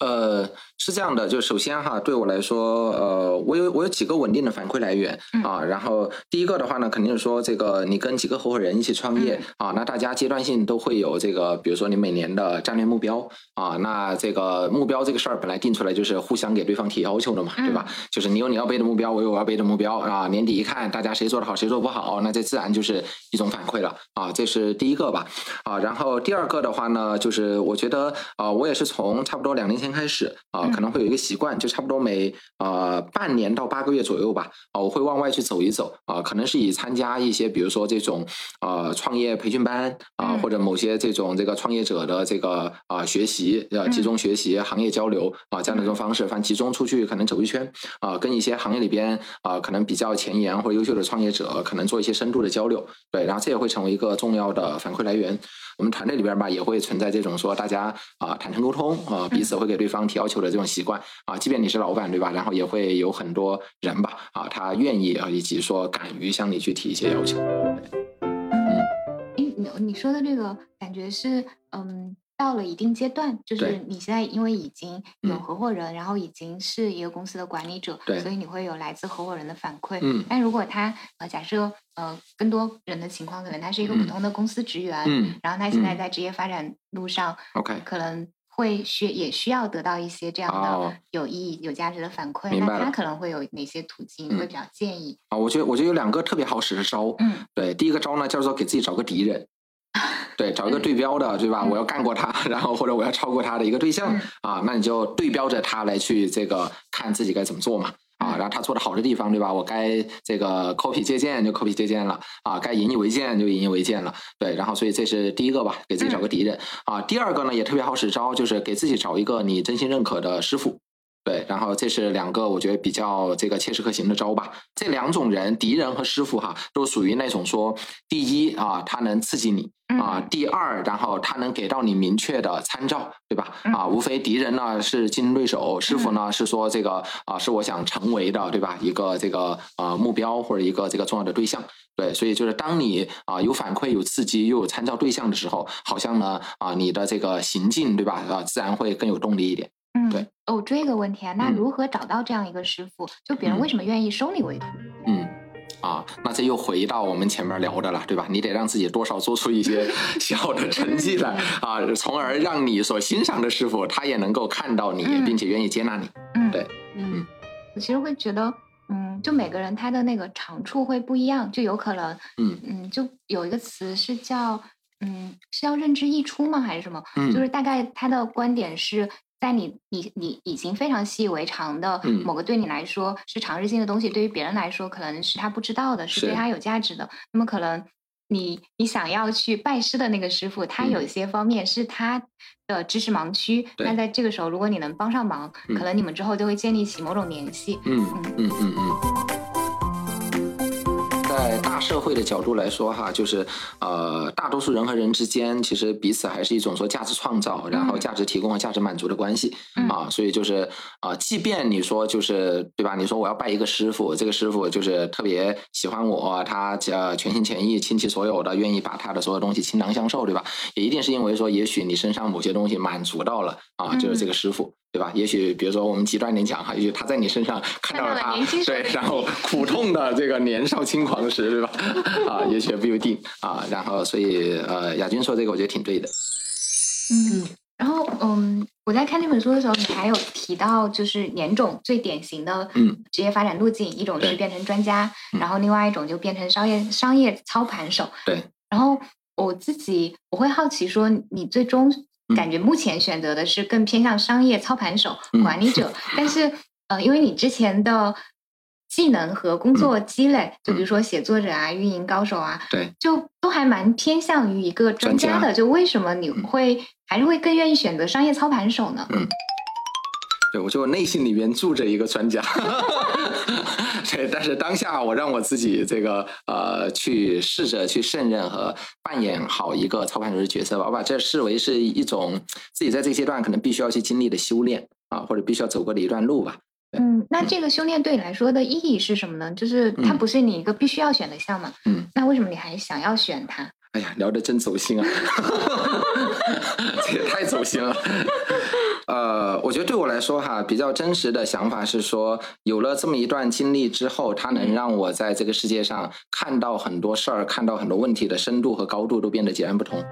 呃，是这样的，就首先哈，对我来说，呃，我有我有几个稳定的反馈来源啊。然后第一个的话呢，肯定是说这个你跟几个合伙人一起创业啊，那大家阶段性都会有这个，比如说你每年的战略目标啊，那这个目标这个事儿本来定出来就是互相给对方提要求的嘛，对吧？就是你有你要背的目标，我有我要背的目标啊。年底一看，大家谁做的好，谁做不好，那这自然就是一种反馈了啊。这是第一个吧啊。然后第二个的话呢，就是我觉得啊，我也是从差不多两年前。开始啊，可可能会有一个习惯，就差不多每呃半年到八个月左右吧，啊，我会往外去走一走，啊，可能是以参加一些，比如说这种呃创业培训班啊，或者某些这种这个创业者的这个啊学习，呃，集中学习、行业交流啊这样的一种方式，反正集中出去可能走一圈，啊，跟一些行业里边啊可能比较前沿或者优秀的创业者，可能做一些深度的交流，对，然后这也会成为一个重要的反馈来源。我们团队里边吧，也会存在这种说大家啊坦诚沟通啊，彼此会给对方提要求的这种习惯啊。即便你是老板对吧？然后也会有很多人吧啊，他愿意啊，以及说敢于向你去提一些要求。嗯，你你说的这个感觉是嗯。到了一定阶段，就是你现在因为已经有合伙人，然后已经是一个公司的管理者，所以你会有来自合伙人的反馈。嗯，但如果他呃假设呃更多人的情况，可能他是一个普通的公司职员，嗯，然后他现在在职业发展路上，OK，可能会需也需要得到一些这样的有意义、有价值的反馈。那他可能会有哪些途径？会比较建议啊？我觉得我觉得有两个特别好使的招。嗯，对，第一个招呢叫做给自己找个敌人。对，找一个对标的，对吧？我要干过他，然后或者我要超过他的一个对象啊，那你就对标着他来去这个看自己该怎么做嘛啊，然后他做的好的地方，对吧？我该这个 copy 借鉴就 copy 借鉴了啊，该引以为鉴就引以为鉴了。对，然后所以这是第一个吧，给自己找个敌人啊。第二个呢也特别好使招，就是给自己找一个你真心认可的师傅。对，然后这是两个我觉得比较这个切实可行的招吧。这两种人，敌人和师傅哈，都属于那种说，第一啊，他能刺激你啊；第二，然后他能给到你明确的参照，对吧？啊，无非敌人呢是竞争对手，师傅呢是说这个啊是我想成为的，对吧？一个这个啊目标或者一个这个重要的对象。对，所以就是当你啊有反馈、有刺激又有参照对象的时候，好像呢啊你的这个行进，对吧？啊，自然会更有动力一点。嗯，对。哦，追一个问题啊，那如何找到这样一个师傅？就别人为什么愿意收你为徒？嗯，啊，那这又回到我们前面聊的了，对吧？你得让自己多少做出一些 小的成绩来啊，从而让你所欣赏的师傅他也能够看到你，并且愿意接纳你。嗯，对，嗯，我其实会觉得，嗯，就每个人他的那个长处会不一样，就有可能，嗯嗯，就有一个词是叫，嗯，是要认知溢出吗？还是什么？嗯，就是大概他的观点是。在你你你已经非常习以为常的某个对你来说是常识性的东西，对于别人来说可能是他不知道的，是对他有价值的。那么可能你你想要去拜师的那个师傅，他有一些方面是他的知识盲区。那在这个时候，如果你能帮上忙，可能你们之后就会建立起某种联系。嗯嗯嗯嗯嗯。在大社会的角度来说，哈，就是呃，大多数人和人之间，其实彼此还是一种说价值创造，然后价值提供和价值满足的关系啊。所以就是啊，即便你说就是对吧？你说我要拜一个师傅，这个师傅就是特别喜欢我，他呃全心全意倾其所有的，愿意把他的所有东西倾囊相授，对吧？也一定是因为说，也许你身上某些东西满足到了啊，就是这个师傅。对吧？也许比如说我们极端点讲哈，也许他在你身上看到了他对，然后苦痛的这个年少轻狂时，对吧？啊，也许不一定啊。然后所以呃，亚军说这个我觉得挺对的。嗯，然后嗯，我在看这本书的时候，你还有提到就是两种最典型的嗯职业发展路径，一种是变成专家，然后另外一种就变成商业商业操盘手。对。然后我自己我会好奇说，你最终。感觉目前选择的是更偏向商业操盘手、管理者，但是呃，因为你之前的技能和工作积累，就比如说写作者啊、运营高手啊，对，就都还蛮偏向于一个专家的。就为什么你会还是会更愿意选择商业操盘手呢？嗯。对，我就内心里面住着一个专家，对，但是当下我让我自己这个呃去试着去胜任和扮演好一个操盘手的角色吧，我把这视为是一种自己在这个阶段可能必须要去经历的修炼啊，或者必须要走过的一段路吧。嗯，那这个修炼对你来说的意义是什么呢？就是它不是你一个必须要选的项目。嗯，那为什么你还想要选它？哎呀，聊得真走心啊！这也太走心了。呃，我觉得对我来说哈，比较真实的想法是说，有了这么一段经历之后，它能让我在这个世界上看到很多事儿，看到很多问题的深度和高度都变得截然不同。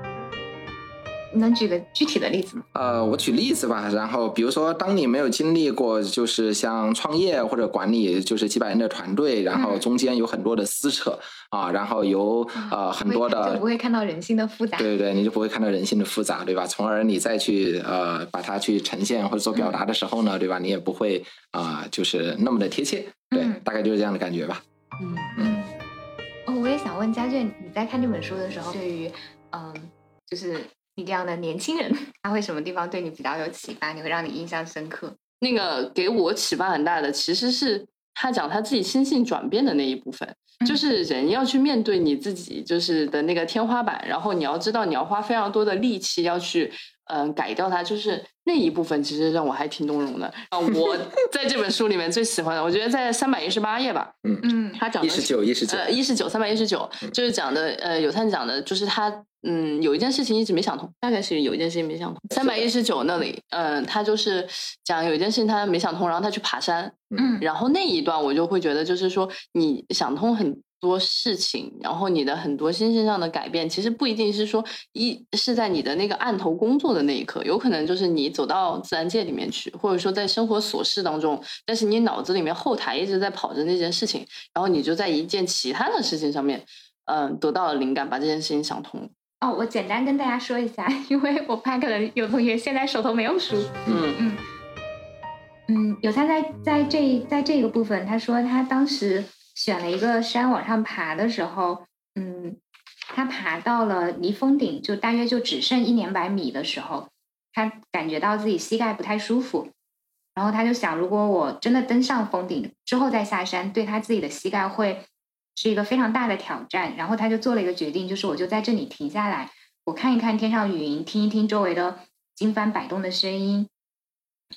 能举个具体的例子吗？呃，我举例子吧。然后，比如说，当你没有经历过，就是像创业或者管理，就是几百人的团队，然后中间有很多的撕扯啊，然后有呃很多的，就不会看到人性的复杂。对对对，你就不会看到人性的复杂，对吧？从而你再去呃把它去呈现或者做表达的时候呢，对吧？你也不会啊，就是那么的贴切。对，大概就是这样的感觉吧。嗯嗯。哦，我也想问佳俊，你在看这本书的时候，对于嗯，就是。你这样的年轻人，他会什么地方对你比较有启发？你会让你印象深刻？那个给我启发很大的，其实是他讲他自己心性转变的那一部分，就是人要去面对你自己就是的那个天花板，然后你要知道你要花非常多的力气要去嗯改掉它，就是那一部分其实让我还挺动容的啊！我 在这本书里面最喜欢的，我觉得在三百一十八页吧，嗯嗯，他讲的一十九一十九呃一十九三百一十九，就是讲的呃有灿讲的就是他。嗯，有一件事情一直没想通，大概是有一件事情没想通。三百一十九那里，嗯，他就是讲有一件事情他没想通，然后他去爬山，嗯，然后那一段我就会觉得，就是说你想通很多事情，然后你的很多心性上的改变，其实不一定是说一是在你的那个案头工作的那一刻，有可能就是你走到自然界里面去，或者说在生活琐事当中，但是你脑子里面后台一直在跑着那件事情，然后你就在一件其他的事情上面，嗯，得到了灵感，把这件事情想通。哦，我简单跟大家说一下，因为我怕可能有同学现在手头没有书。嗯嗯嗯，有他在在这在这个部分，他说他当时选了一个山往上爬的时候，嗯，他爬到了离峰顶就大约就只剩一两百米的时候，他感觉到自己膝盖不太舒服，然后他就想，如果我真的登上峰顶之后再下山，对他自己的膝盖会。是一个非常大的挑战，然后他就做了一个决定，就是我就在这里停下来，我看一看天上云，听一听周围的经幡摆动的声音，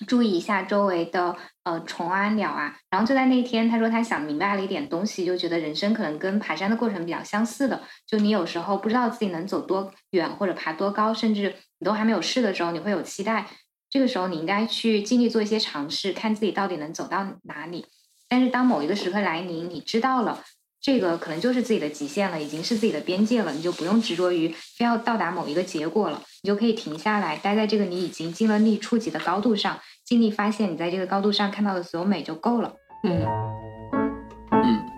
注意一下周围的呃虫啊鸟啊。然后就在那天，他说他想明白了一点东西，就觉得人生可能跟爬山的过程比较相似的，就你有时候不知道自己能走多远或者爬多高，甚至你都还没有试的时候，你会有期待，这个时候你应该去尽力做一些尝试，看自己到底能走到哪里。但是当某一个时刻来临，你知道了。这个可能就是自己的极限了，已经是自己的边界了，你就不用执着于非要到达某一个结果了，你就可以停下来，待在这个你已经尽了力触及的高度上，尽力发现你在这个高度上看到的所有美就够了。嗯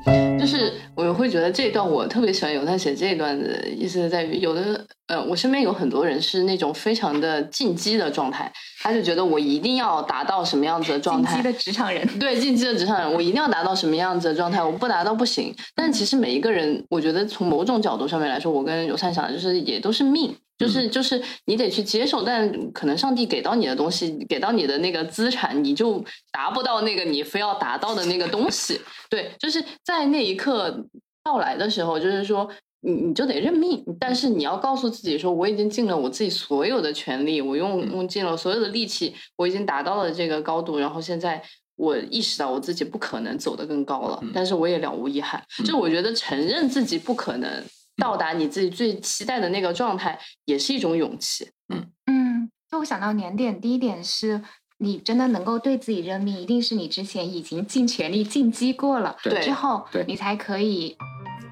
嗯，就是我会觉得这一段我特别喜欢有他写这一段的意思在于，有的呃，我身边有很多人是那种非常的进击的状态。他就觉得我一定要达到什么样子的状态？进击的职场人，对进击的职场人，我一定要达到什么样子的状态？我不达到不行。但其实每一个人，我觉得从某种角度上面来说，我跟友善想的就是也都是命，就是就是你得去接受。但可能上帝给到你的东西，给到你的那个资产，你就达不到那个你非要达到的那个东西。对，就是在那一刻到来的时候，就是说。你你就得认命，但是你要告诉自己说，我已经尽了我自己所有的全力，我用用尽了所有的力气，我已经达到了这个高度，然后现在我意识到我自己不可能走得更高了，但是我也了无遗憾。就我觉得承认自己不可能到达你自己最期待的那个状态，也是一种勇气。嗯嗯，就我想到两点，第一点是你真的能够对自己认命，一定是你之前已经尽全力进击过了，之后你才可以。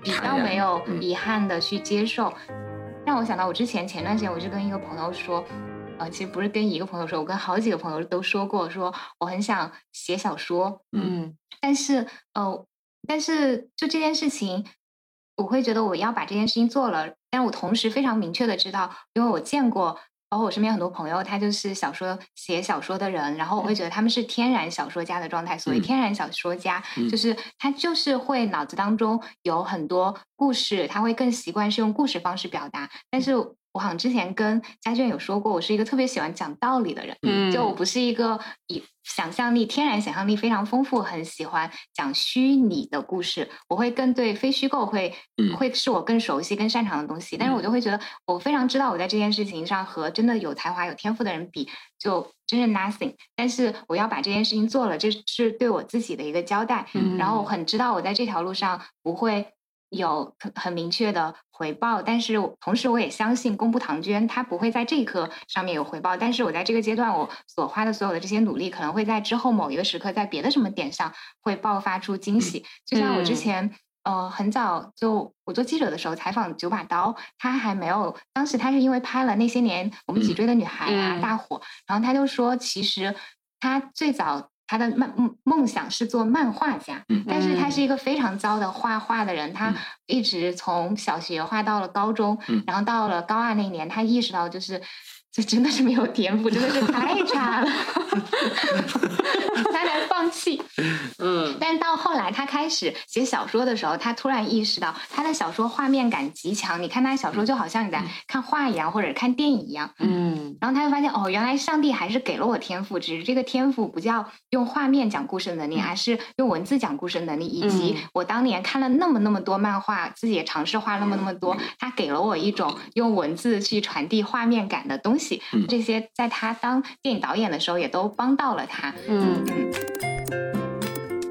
比较没有遗憾的去接受，让我想到我之前前段时间我就跟一个朋友说，呃，其实不是跟一个朋友说，我跟好几个朋友都说过，说我很想写小说，嗯，但是呃，但是就这件事情，我会觉得我要把这件事情做了，但我同时非常明确的知道，因为我见过。包括我身边很多朋友，他就是小说写小说的人，然后我会觉得他们是天然小说家的状态。所谓天然小说家，就是他就是会脑子当中有很多故事，他会更习惯是用故事方式表达，但是。我好像之前跟家娟有说过，我是一个特别喜欢讲道理的人。嗯，就我不是一个以想象力、天然想象力非常丰富，很喜欢讲虚拟的故事。我会更对非虚构会会是我更熟悉、更擅长的东西。但是我就会觉得，我非常知道我在这件事情上和真的有才华、有天赋的人比，就真是 nothing。但是我要把这件事情做了，这是对我自己的一个交代。然后我很知道我在这条路上不会。有很很明确的回报，但是同时我也相信公布唐娟，她不会在这一刻上面有回报。但是我在这个阶段，我所花的所有的这些努力，可能会在之后某一个时刻，在别的什么点上会爆发出惊喜。就像我之前呃，很早就我做记者的时候采访九把刀，他还没有，当时他是因为拍了那些年我们脊椎的女孩啊大火，然后他就说，其实他最早他的梦梦梦想是做漫画家，但是他是一个非常糟的画画的人，他一直从小学画到了高中，然后到了高二那年，他意识到就是。这真的是没有天赋，真的是太差了，他才放弃。嗯，但到后来他开始写小说的时候，他突然意识到他的小说画面感极强。你看他小说就好像你在看画一样，或者看电影一样。嗯，然后他就发现哦，原来上帝还是给了我天赋，只是这个天赋不叫用画面讲故事的能力，而是用文字讲故事的能力。以及我当年看了那么那么多漫画，自己也尝试画那么那么多，他给了我一种用文字去传递画面感的东西。这些在他当电影导演的时候也都帮到了他，嗯。嗯，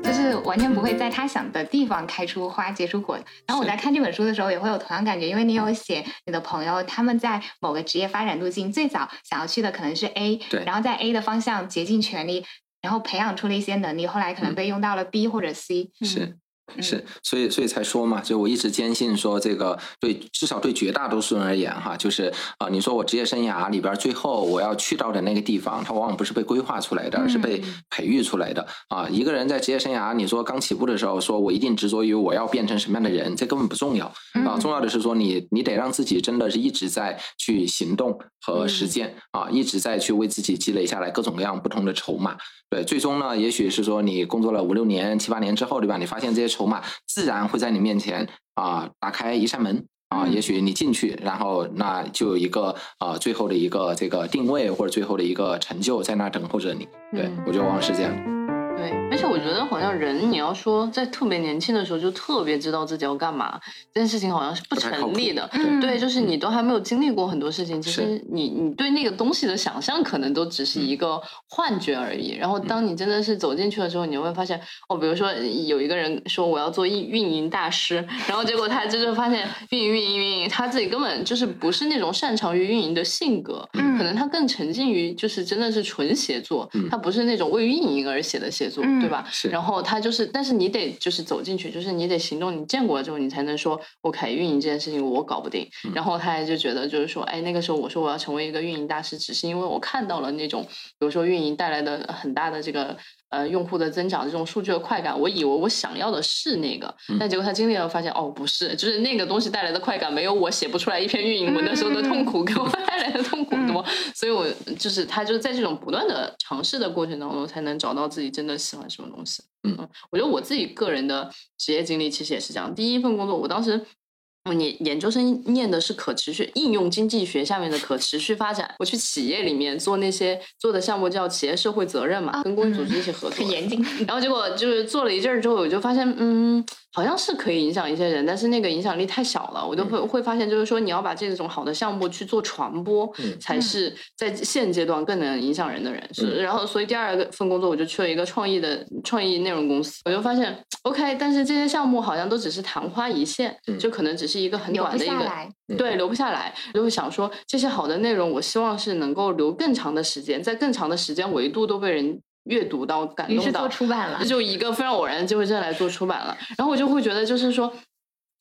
就是完全不会在他想的地方开出花结出果。然后我在看这本书的时候也会有同样感觉，因为你有写你的朋友他们在某个职业发展路径最早想要去的可能是 A，对，然后在 A 的方向竭尽全力，然后培养出了一些能力，后来可能被用到了 B 或者 C，是。是，所以所以才说嘛，就我一直坚信说，这个对至少对绝大多数人而言哈，就是啊，你说我职业生涯里边最后我要去到的那个地方，它往往不是被规划出来的，而是被培育出来的啊。一个人在职业生涯，你说刚起步的时候，说我一定执着于我要变成什么样的人，这根本不重要啊。重要的是说，你你得让自己真的是一直在去行动和实践啊，一直在去为自己积累下来各种各样不同的筹码。对，最终呢，也许是说你工作了五六年、七八年之后，对吧？你发现这些筹码自然会在你面前啊打开一扇门啊，也许你进去，然后那就有一个啊最后的一个这个定位或者最后的一个成就在那等候着你。对我觉得往往是这样。对，而且我觉得好像人，你要说在特别年轻的时候就特别知道自己要干嘛，这件事情好像是不成立的。对，就是你都还没有经历过很多事情，其实你你对那个东西的想象可能都只是一个幻觉而已。然后当你真的是走进去了之后，你会发现，哦，比如说有一个人说我要做运运营大师，然后结果他就是发现运营运营运营，他自己根本就是不是那种擅长于运营的性格，可能他更沉浸于就是真的是纯写作，他不是那种为运营而写的写。对吧？然后他就是，但是你得就是走进去，就是你得行动，你见过了之后，你才能说，OK，运营这件事情我搞不定。然后他还就觉得，就是说，哎，那个时候我说我要成为一个运营大师，只是因为我看到了那种，比如说运营带来的很大的这个。呃，用户的增长这种数据的快感，我以为我想要的是那个，但结果他经历了，发现哦，不是，就是那个东西带来的快感，没有我写不出来一篇运营文的时候的痛苦给我带来的痛苦多。所以，我就是他，就是在这种不断的尝试的过程当中，才能找到自己真的喜欢什么东西。嗯，我觉得我自己个人的职业经历其实也是这样。第一份工作，我当时。你研究生念的是可持续应用经济学下面的可持续发展，我去企业里面做那些做的项目叫企业社会责任嘛，跟公益组织一起合作，很严谨。然后结果就是做了一阵儿之后，我就发现，嗯。好像是可以影响一些人，但是那个影响力太小了。我就会会发现，就是说你要把这种好的项目去做传播，才是在现阶段更能影响人的人。是，然后所以第二个份工作我就去了一个创意的创意内容公司，我就发现 OK，但是这些项目好像都只是昙花一现，就可能只是一个很短的一个，对，留不下来。就会想说这些好的内容，我希望是能够留更长的时间，在更长的时间维度都被人。阅读到感动到，出版了，就一个非常偶然的机会，真的来做出版了。然后我就会觉得，就是说，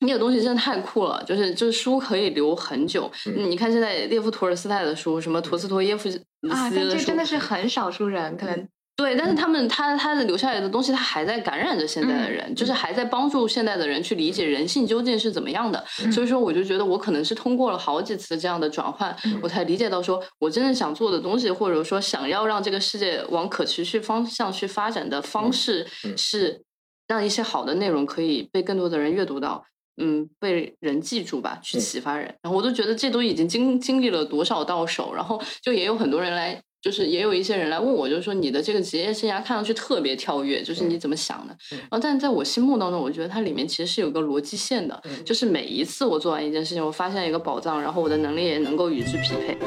那个东西真的太酷了，就是就是书可以留很久。你看现在列夫·托尔斯泰的书，什么陀思妥耶夫斯啊，但这真的是很少数人可能。对，但是他们他他的留下来的东西，他还在感染着现在的人，就是还在帮助现在的人去理解人性究竟是怎么样的。所以说，我就觉得我可能是通过了好几次这样的转换，我才理解到说我真正想做的东西，或者说想要让这个世界往可持续方向去发展的方式，是让一些好的内容可以被更多的人阅读到，嗯，被人记住吧，去启发人。然后我都觉得这都已经经经历了多少到手，然后就也有很多人来。就是也有一些人来问我，就是说你的这个职业生涯看上去特别跳跃，就是你怎么想的？然后，但是在我心目当中，我觉得它里面其实是有个逻辑线的，就是每一次我做完一件事情，我发现一个宝藏，然后我的能力也能够与之匹配。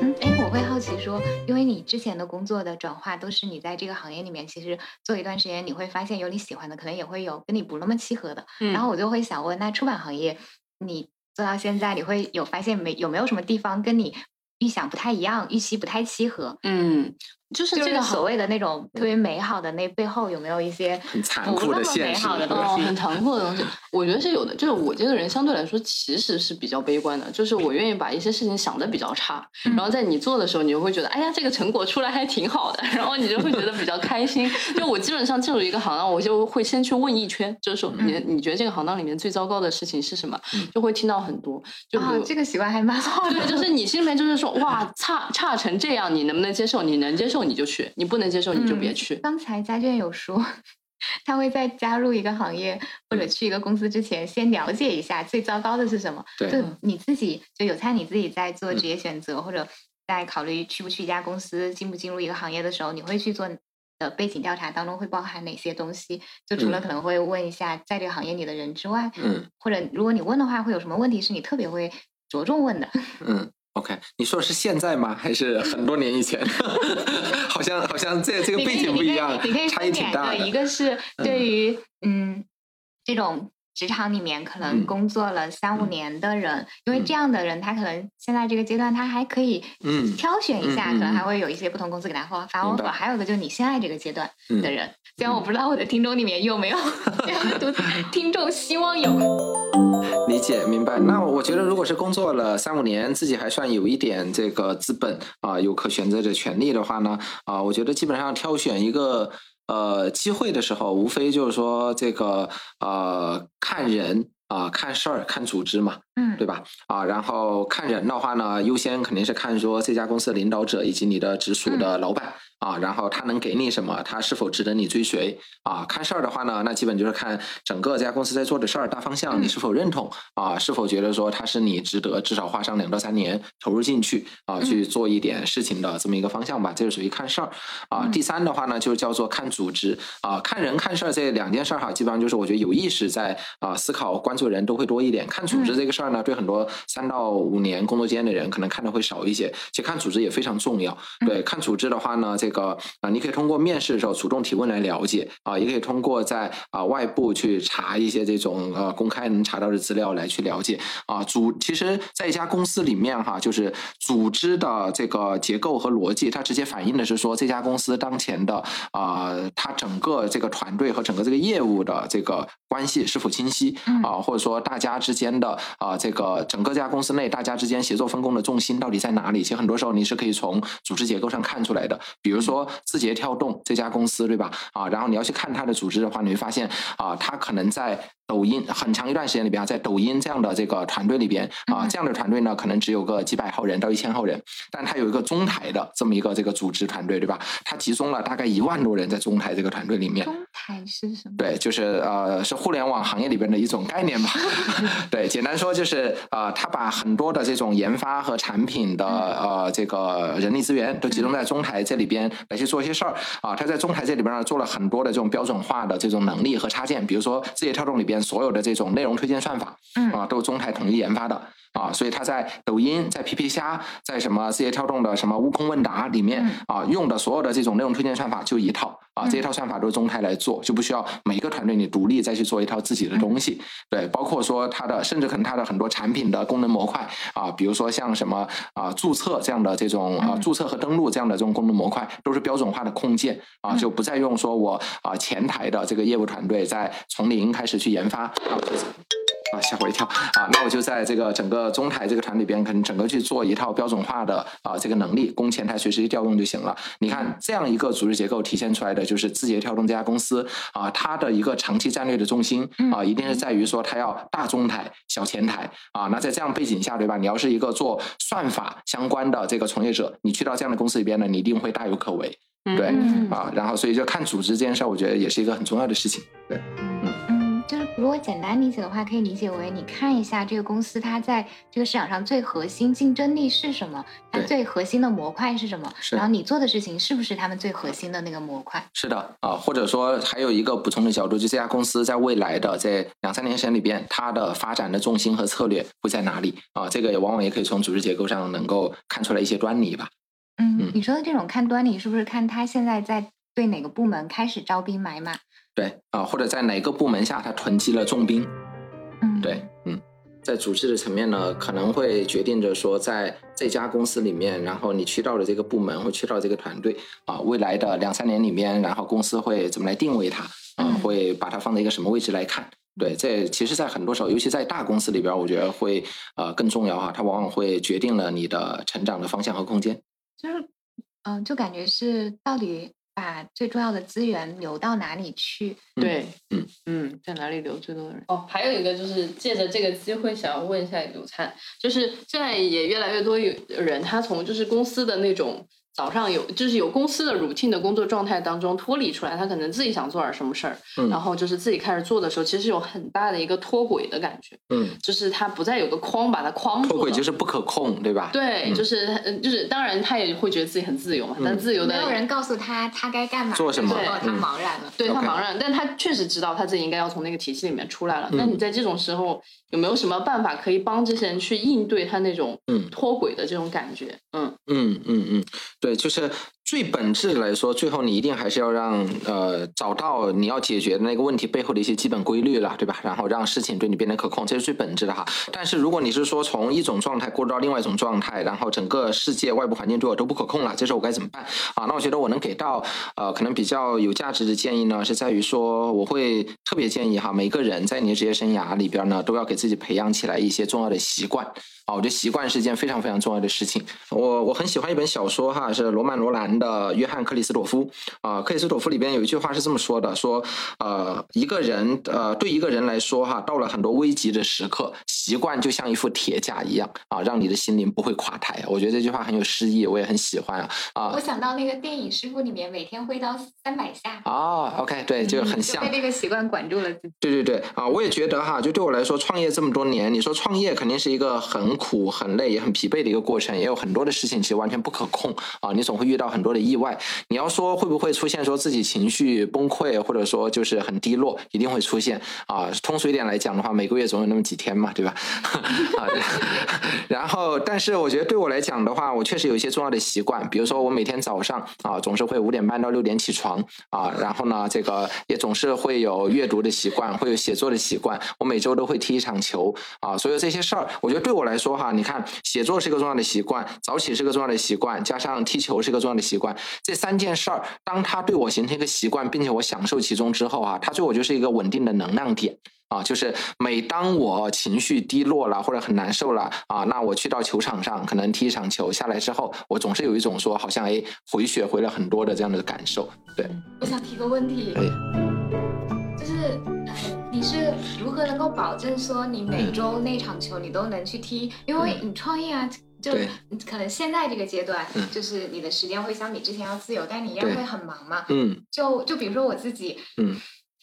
嗯，哎，我会好奇说，因为你之前的工作的转化都是你在这个行业里面，其实做一段时间，你会发现有你喜欢的，可能也会有跟你不那么契合的。然后我就会想问，那出版行业你做到现在，你会有发现没有没有什么地方跟你？预想不太一样，预期不太契合。嗯，就是这个所谓的那种特别美好的那背后有没有一些很残酷的现实？哦，很残酷的东西，我觉得是有的。就是我这个人相对来说其实是比较悲观的，就是我愿意把一些事情想的比较差，然后在你做的时候，你就会觉得，哎呀，这个成果出来还挺好的，然后你就会觉得比较开心。就我基本上进入一个行当，我就会先去问一圈，就是说你你觉得这个行当里面最糟糕的事情是什么？就会听到很多。就这个习惯还蛮好的，就是你心里面就是说，哇，差差成这样，你能不能接受？你能接受？你就去，你不能接受你就别去。刚才家眷有说，他会在加入一个行业或者去一个公司之前，先了解一下最糟糕的是什么。对，就你自己就有猜你自己在做职业选择，或者在考虑去不去一家公司、进不进入一个行业的时候，你会去做的背景调查当中会包含哪些东西？就除了可能会问一下在这个行业里的人之外，嗯，或者如果你问的话，会有什么问题是你特别会着重问的？嗯。OK，你说的是现在吗？还是很多年以前？好像好像这这个背景不一样，差异挺大的。一个是对于嗯这种职场里面可能工作了三五年的人，因为这样的人他可能现在这个阶段他还可以嗯挑选一下，可能还。会有一些不同公司给他发发 offer。还有个就是你现在这个阶段的人，虽然我不知道我的听众里面有没有这样的听众，希望有。理解明白，那我觉得如果是工作了三五年，自己还算有一点这个资本啊，有可选择的权利的话呢，啊，我觉得基本上挑选一个呃机会的时候，无非就是说这个呃看人啊，看事儿，看组织嘛，嗯，对吧？啊，然后看人的话呢，优先肯定是看说这家公司的领导者以及你的直属的老板。啊，然后他能给你什么？他是否值得你追随？啊，看事儿的话呢，那基本就是看整个这家公司在做的事儿大方向，你是否认同？啊，是否觉得说他是你值得至少花上两到三年投入进去啊去做一点事情的这么一个方向吧？这是属于看事儿。啊，第三的话呢，就是叫做看组织。啊，看人看事儿这两件事儿哈，基本上就是我觉得有意识在啊思考关注人都会多一点。看组织这个事儿呢，对很多三到五年工作经验的人可能看的会少一些。其实看组织也非常重要。对，看组织的话呢，这个啊，你可以通过面试的时候主动提问来了解啊，也可以通过在啊外部去查一些这种呃公开能查到的资料来去了解啊。组其实，在一家公司里面哈，就是组织的这个结构和逻辑，它直接反映的是说这家公司当前的啊，它整个这个团队和整个这个业务的这个关系是否清晰啊，或者说大家之间的啊这个整个这家公司内大家之间协作分工的重心到底在哪里？其实很多时候你是可以从组织结构上看出来的，比如说。字节跳动这家公司，对吧？啊，然后你要去看它的组织的话，你会发现啊，它可能在。抖音很长一段时间里边啊，在抖音这样的这个团队里边啊，这样的团队呢，可能只有个几百号人到一千号人，但它有一个中台的这么一个这个组织团队，对吧？它集中了大概一万多人在中台这个团队里面。中台是什么？对，就是呃，是互联网行业里边的一种概念吧。对，简单说就是呃，他把很多的这种研发和产品的呃这个人力资源都集中在中台这里边来去做一些事儿啊。他在中台这里边呢，做了很多的这种标准化的这种能力和插件，比如说字节跳动里边。所有的这种内容推荐算法，啊，都是中台统一研发的啊，所以他在抖音、在皮皮虾、在什么字节跳动的什么悟空问答里面啊，用的所有的这种内容推荐算法就一套啊，这一套算法都是中台来做，就不需要每一个团队你独立再去做一套自己的东西。对，包括说它的，甚至可能它的很多产品的功能模块啊，比如说像什么啊注册这样的这种啊注册和登录这样的这种功能模块，都是标准化的控件啊，就不再用说我啊前台的这个业务团队在从零开始去研。发啊，吓我一跳啊！那我就在这个整个中台这个团里边，可能整个去做一套标准化的啊这个能力，供前台随时调用就行了。你看这样一个组织结构体现出来的，就是字节跳动这家公司啊，它的一个长期战略的重心啊，一定是在于说它要大中台、小前台啊。那在这样背景下，对吧？你要是一个做算法相关的这个从业者，你去到这样的公司里边呢，你一定会大有可为，对啊。然后所以就看组织这件事儿，我觉得也是一个很重要的事情，对。如果简单理解的话，可以理解为你看一下这个公司它在这个市场上最核心竞争力是什么，它最核心的模块是什么，然后你做的事情是不是他们最核心的那个模块？是的啊，或者说还有一个补充的角度，就这家公司在未来的这两三年时间里边，它的发展的重心和策略会在哪里啊？这个也往往也可以从组织结构上能够看出来一些端倪吧。嗯，你说的这种看端倪，是不是看他现在在对哪个部门开始招兵买马？对啊，或者在哪个部门下他囤积了重兵？嗯，对，嗯，在组织的层面呢，可能会决定着说，在这家公司里面，然后你去到的这个部门或去到这个团队啊，未来的两三年里面，然后公司会怎么来定位它啊，会把它放在一个什么位置来看？对，这其实，在很多时候，尤其在大公司里边，我觉得会呃更重要哈，它往往会决定了你的成长的方向和空间。就是，嗯，就感觉是到底。把最重要的资源留到哪里去？对，嗯嗯，在哪里留最多的人？哦，还有一个就是借着这个机会，想要问一下刘灿，就是现在也越来越多有人，他从就是公司的那种。早上有就是有公司的 routine 的工作状态当中脱离出来，他可能自己想做点什么事儿，然后就是自己开始做的时候，其实有很大的一个脱轨的感觉，嗯，就是他不再有个框把它框住脱轨就是不可控，对吧？对，就是就是当然他也会觉得自己很自由嘛，但自由的没有人告诉他他该干嘛做什么，他茫然了，对他茫然，但他确实知道他自己应该要从那个体系里面出来了。那你在这种时候有没有什么办法可以帮这些人去应对他那种脱轨的这种感觉？嗯嗯嗯嗯，对，就是。最本质来说，最后你一定还是要让呃找到你要解决的那个问题背后的一些基本规律了，对吧？然后让事情对你变得可控，这是最本质的哈。但是如果你是说从一种状态过渡到另外一种状态，然后整个世界外部环境对我都不可控了，这时候我该怎么办啊？那我觉得我能给到呃可能比较有价值的建议呢，是在于说我会特别建议哈，每个人在你的职业生涯里边呢，都要给自己培养起来一些重要的习惯。啊，我觉得习惯是一件非常非常重要的事情。我我很喜欢一本小说哈，是罗曼罗兰的《约翰克里斯朵夫》啊。克里斯朵夫里边有一句话是这么说的：说呃，一个人呃，对一个人来说哈，到了很多危急的时刻，习惯就像一副铁甲一样啊，让你的心灵不会垮台。我觉得这句话很有诗意，我也很喜欢啊。啊，我想到那个电影师傅里面，每天挥刀三百下。哦，OK，对，就很像被这个习惯管住了。对对对，啊，我也觉得哈，就对我来说，创业这么多年，你说创业肯定是一个很。很苦、很累、也很疲惫的一个过程，也有很多的事情其实完全不可控啊！你总会遇到很多的意外。你要说会不会出现说自己情绪崩溃，或者说就是很低落，一定会出现啊！通俗一点来讲的话，每个月总有那么几天嘛，对吧？啊，然后，但是我觉得对我来讲的话，我确实有一些重要的习惯，比如说我每天早上啊，总是会五点半到六点起床啊，然后呢，这个也总是会有阅读的习惯，会有写作的习惯。我每周都会踢一场球啊，所有这些事儿，我觉得对我来说哈，你看，写作是一个重要的习惯，早起是个重要的习惯，加上踢球是个重要的习惯，这三件事儿，当它对我形成一个习惯，并且我享受其中之后啊，它对我就是一个稳定的能量点啊，就是每当我情绪低落了或者很难受了啊，那我去到球场上，可能踢一场球下来之后，我总是有一种说好像哎回血回了很多的这样的感受。对，我想提个问题，就是。你是如何能够保证说你每周那场球你都能去踢？因为你创业啊，就可能现在这个阶段，就是你的时间会相比之前要自由，但你一样会很忙嘛。嗯，就就比如说我自己，嗯，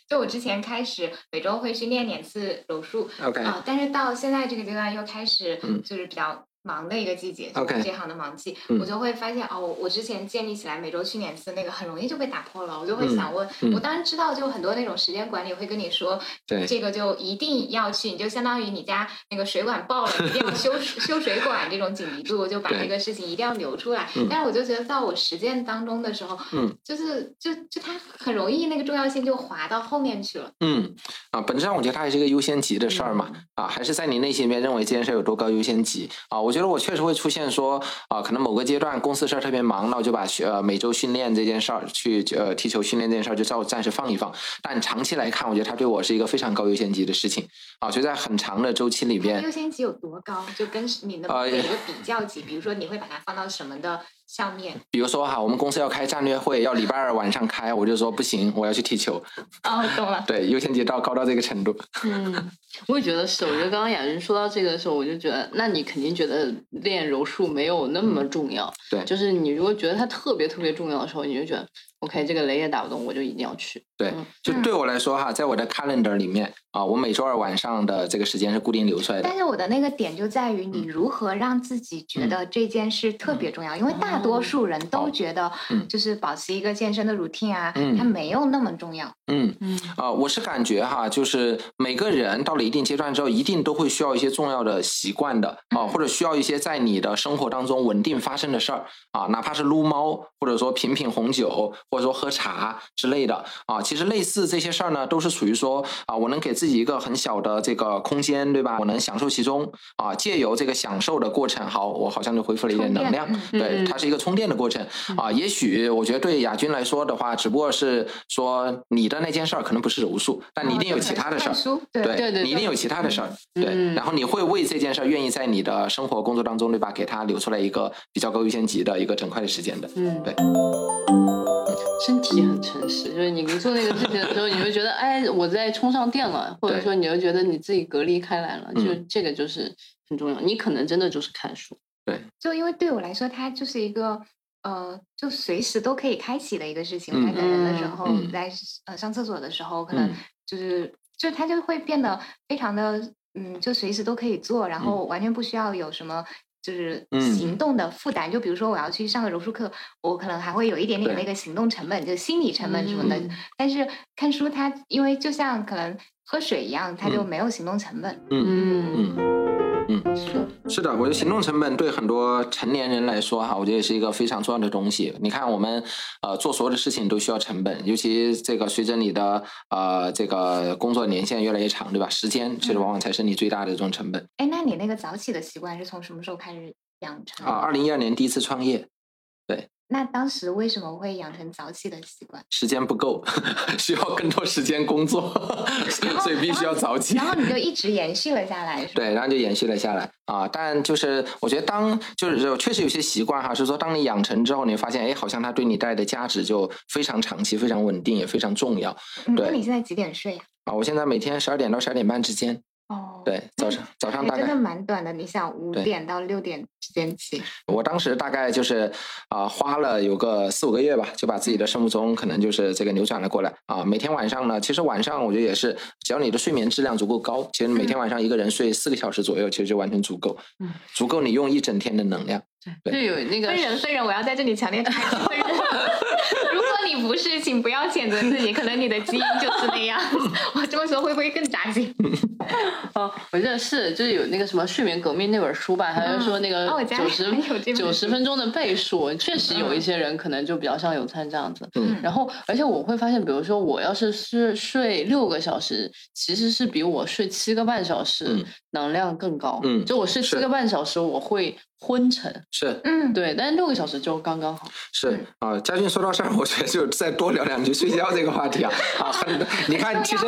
就我之前开始每周会去练两次柔术，OK。啊，但是到现在这个阶段又开始就是比较。忙的一个季节，就是这行的忙季，我就会发现哦，我之前建立起来每周去两次那个很容易就被打破了。我就会想问，我当然知道，就很多那种时间管理会跟你说，这个就一定要去，你就相当于你家那个水管爆了，一定要修修水管这种紧急度，就把这个事情一定要留出来。但是我就觉得到我实践当中的时候，嗯，就是就就它很容易那个重要性就滑到后面去了。嗯啊，本质上我觉得它还是一个优先级的事儿嘛，啊，还是在你内心里面认为这件事有多高优先级啊？我觉得我确实会出现说啊，可能某个阶段公司事儿特别忙，那我就把呃每周训练这件事儿去呃踢球训练这件事儿就暂暂时放一放。但长期来看，我觉得它对我是一个非常高优先级的事情啊。就在很长的周期里边，优先级有多高？就跟你的一个比较级，比如说你会把它放到什么的？上面，比如说哈，我们公司要开战略会，要礼拜二晚上开，我就说不行，我要去踢球。哦，懂了。对，优先级到高到这个程度。嗯，我也觉得是。我觉得刚刚雅云说到这个的时候，我就觉得，那你肯定觉得练柔术没有那么重要。对，就是你如果觉得它特别特别重要的时候，你就觉得。OK，这个雷也打不动，我就一定要去。对，就对我来说哈，在我的 calendar 里面啊，我每周二晚上的这个时间是固定留出来的。但是我的那个点就在于你如何让自己觉得这件事特别重要，因为大多数人都觉得，就是保持一个健身的 routine 啊，它没有那么重要。嗯嗯啊，我是感觉哈，就是每个人到了一定阶段之后，一定都会需要一些重要的习惯的啊，或者需要一些在你的生活当中稳定发生的事儿啊，哪怕是撸猫，或者说品品红酒。或者说喝茶之类的啊。其实类似这些事儿呢，都是属于说啊，我能给自己一个很小的这个空间，对吧？我能享受其中啊，借由这个享受的过程，好，我好像就恢复了一点能量。对，它是一个充电的过程啊。也许我觉得对亚军来说的话，只不过是说你的那件事儿可能不是柔术，但你一定有其他的事儿。对对对，你一定有其他的事儿。对，然后你会为这件事儿愿意在你的生活工作当中，对吧？给他留出来一个比较高优先级的一个整块的时间的。嗯，对。身体很诚实，就是你做那个事情的时候，你会觉得，哎，我在充上电了，或者说，你会觉得你自己隔离开来了，就这个就是很重要。你可能真的就是看书。对，就因为对我来说，它就是一个呃，就随时都可以开启的一个事情。我在等人的时候，在呃上厕所的时候，可能就是就它就会变得非常的嗯，就随时都可以做，然后完全不需要有什么。就是行动的负担，就比如说我要去上个柔术课，我可能还会有一点点那个行动成本，就心理成本什么的。但是看书，它因为就像可能喝水一样，它就没有行动成本。嗯嗯。嗯，是是的，我觉得行动成本对很多成年人来说哈，我觉得也是一个非常重要的东西。你看，我们呃做所有的事情都需要成本，尤其这个随着你的呃这个工作年限越来越长，对吧？时间其实往往才是你最大的这种成本。哎，那你那个早起的习惯是从什么时候开始养成？啊，二零一二年第一次创业，对。那当时为什么会养成早起的习惯？时间不够，需要更多时间工作 所以必须要早起。然后你就一直延续了下来，对，然后就延续了下来啊。但就是我觉得，当就是确实有些习惯哈，是说当你养成之后，你发现哎，好像它对你带来的价值就非常长期、非常稳定，也非常重要。那你现在几点睡呀？啊，我现在每天十二点到十二点半之间。哦，对，早上早上大概真的蛮短的。你想五点到六点之间起，我当时大概就是啊，花了有个四五个月吧，就把自己的生物钟可能就是这个扭转了过来啊。每天晚上呢，其实晚上我觉得也是，只要你的睡眠质量足够高，其实每天晚上一个人睡四个小时左右，其实就完全足够，嗯，足够你用一整天的能量。对，就有那个分人分人，我要在这里强烈分人。如不是，请不要谴责自己，可能你的基因就是那样。我这么说会不会更扎心？哦，我记得是，就是有那个什么《睡眠革命》那本书吧，他就说那个九十九十分钟的倍数，确实有一些人可能就比较像有餐这样子。嗯，然后而且我会发现，比如说我要是是睡六个小时，其实是比我睡七个半小时能量更高。嗯，就我睡七个半小时，我会。昏沉是，嗯，对，但是六个小时就刚刚好。是啊，嘉俊说到这儿，我觉得就再多聊两句睡觉这个话题啊 啊，很，你看，其实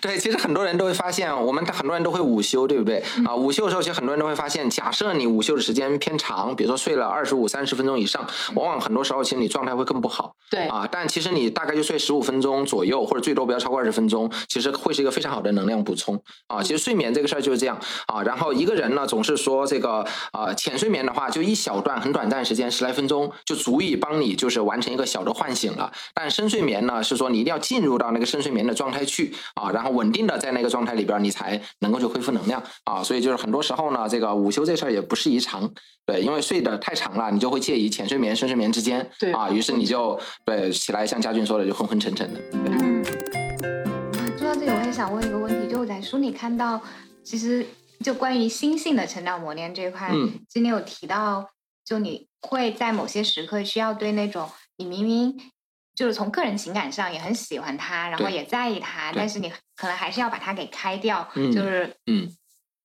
对，其实很多人都会发现，我们很多人都会午休，对不对？啊，午休的时候，其实很多人都会发现，假设你午休的时间偏长，比如说睡了二十五、三十分钟以上，往往很多时候其实你状态会更不好。对啊，但其实你大概就睡十五分钟左右，或者最多不要超过二十分钟，其实会是一个非常好的能量补充啊。其实睡眠这个事儿就是这样啊。然后一个人呢，总是说这个啊浅。睡眠的话，就一小段很短暂时间，十来分钟就足以帮你就是完成一个小的唤醒了。但深睡眠呢，是说你一定要进入到那个深睡眠的状态去啊，然后稳定的在那个状态里边，你才能够去恢复能量啊。所以就是很多时候呢，这个午休这事儿也不是宜长，对，因为睡得太长了，你就会介于浅睡眠、深睡眠之间，对啊，于是你就对起来像佳俊说的就昏昏沉沉的。嗯，说到这里，我也想问一个问题，就我在书里看到，其实。就关于心性的成长磨练这一块，今天有提到，就你会在某些时刻需要对那种你明明就是从个人情感上也很喜欢他，然后也在意他，但是你可能还是要把他给开掉，就是嗯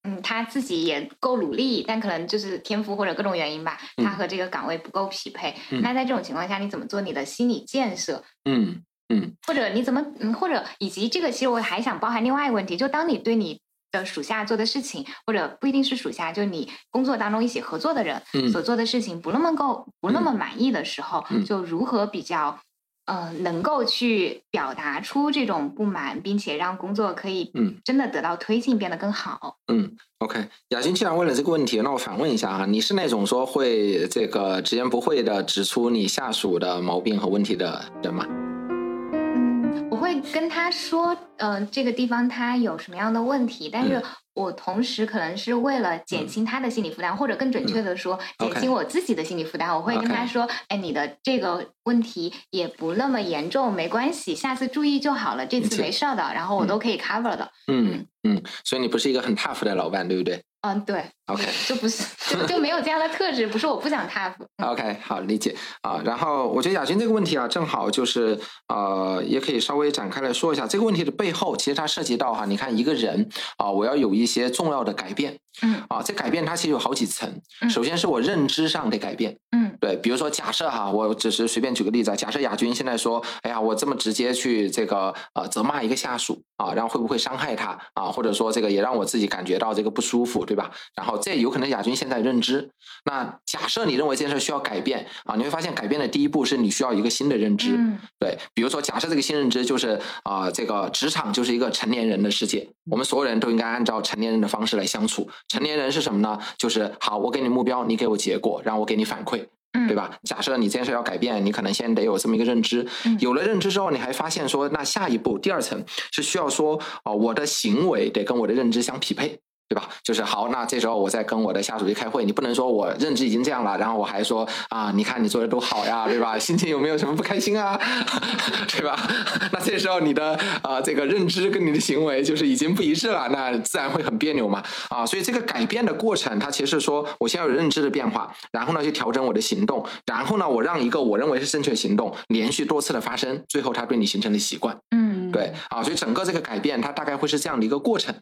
嗯，他自己也够努力，但可能就是天赋或者各种原因吧，他和这个岗位不够匹配。那在这种情况下，你怎么做你的心理建设？嗯嗯，或者你怎么嗯，或者以及这个，其实我还想包含另外一个问题，就当你对你。的属下做的事情，或者不一定是属下，就你工作当中一起合作的人所做的事情不那么够，不那么满意的时候，就如何比较，呃，能够去表达出这种不满，并且让工作可以，嗯，真的得到推进，变得更好。嗯，OK，雅欣既然问了这个问题，那我反问一下哈，你是那种说会这个直言不讳的指出你下属的毛病和问题的人吗？我会跟他说，嗯，这个地方他有什么样的问题，但是我同时可能是为了减轻他的心理负担，或者更准确的说，减轻我自己的心理负担，我会跟他说，哎，你的这个问题也不那么严重，没关系，下次注意就好了，这次没事的，然后我都可以 cover 的。嗯。嗯，所以你不是一个很 tough 的老板，对不对？嗯，对，OK，就不是就就没有这样的特质，不是我不想 tough。OK，好理解。啊。然后我觉得亚军这个问题啊，正好就是呃，也可以稍微展开来说一下。这个问题的背后，其实它涉及到哈，你看一个人啊，我要有一些重要的改变，嗯，啊，这改变它其实有好几层，首先是我认知上的改变，嗯，对，比如说假设哈，我只是随便举个例子啊，假设亚军现在说，哎呀，我这么直接去这个呃责骂一个下属啊，然后会不会伤害他啊？或者说这个也让我自己感觉到这个不舒服。对吧？然后这有可能亚军现在认知。那假设你认为这件事需要改变啊，你会发现改变的第一步是你需要一个新的认知。对，比如说假设这个新认知就是啊，这个职场就是一个成年人的世界，我们所有人都应该按照成年人的方式来相处。成年人是什么呢？就是好，我给你目标，你给我结果，然后我给你反馈。对吧？假设你这件事要改变，你可能先得有这么一个认知。有了认知之后，你还发现说，那下一步第二层是需要说哦，我的行为得跟我的认知相匹配。对吧？就是好，那这时候我在跟我的下属去开会，你不能说我认知已经这样了，然后我还说啊，你看你做的都好呀，对吧？心情有没有什么不开心啊？对吧？那这时候你的啊这个认知跟你的行为就是已经不一致了，那自然会很别扭嘛啊！所以这个改变的过程，它其实说我先有认知的变化，然后呢去调整我的行动，然后呢我让一个我认为是正确行动连续多次的发生，最后它对你形成了习惯。嗯，对啊，所以整个这个改变它大概会是这样的一个过程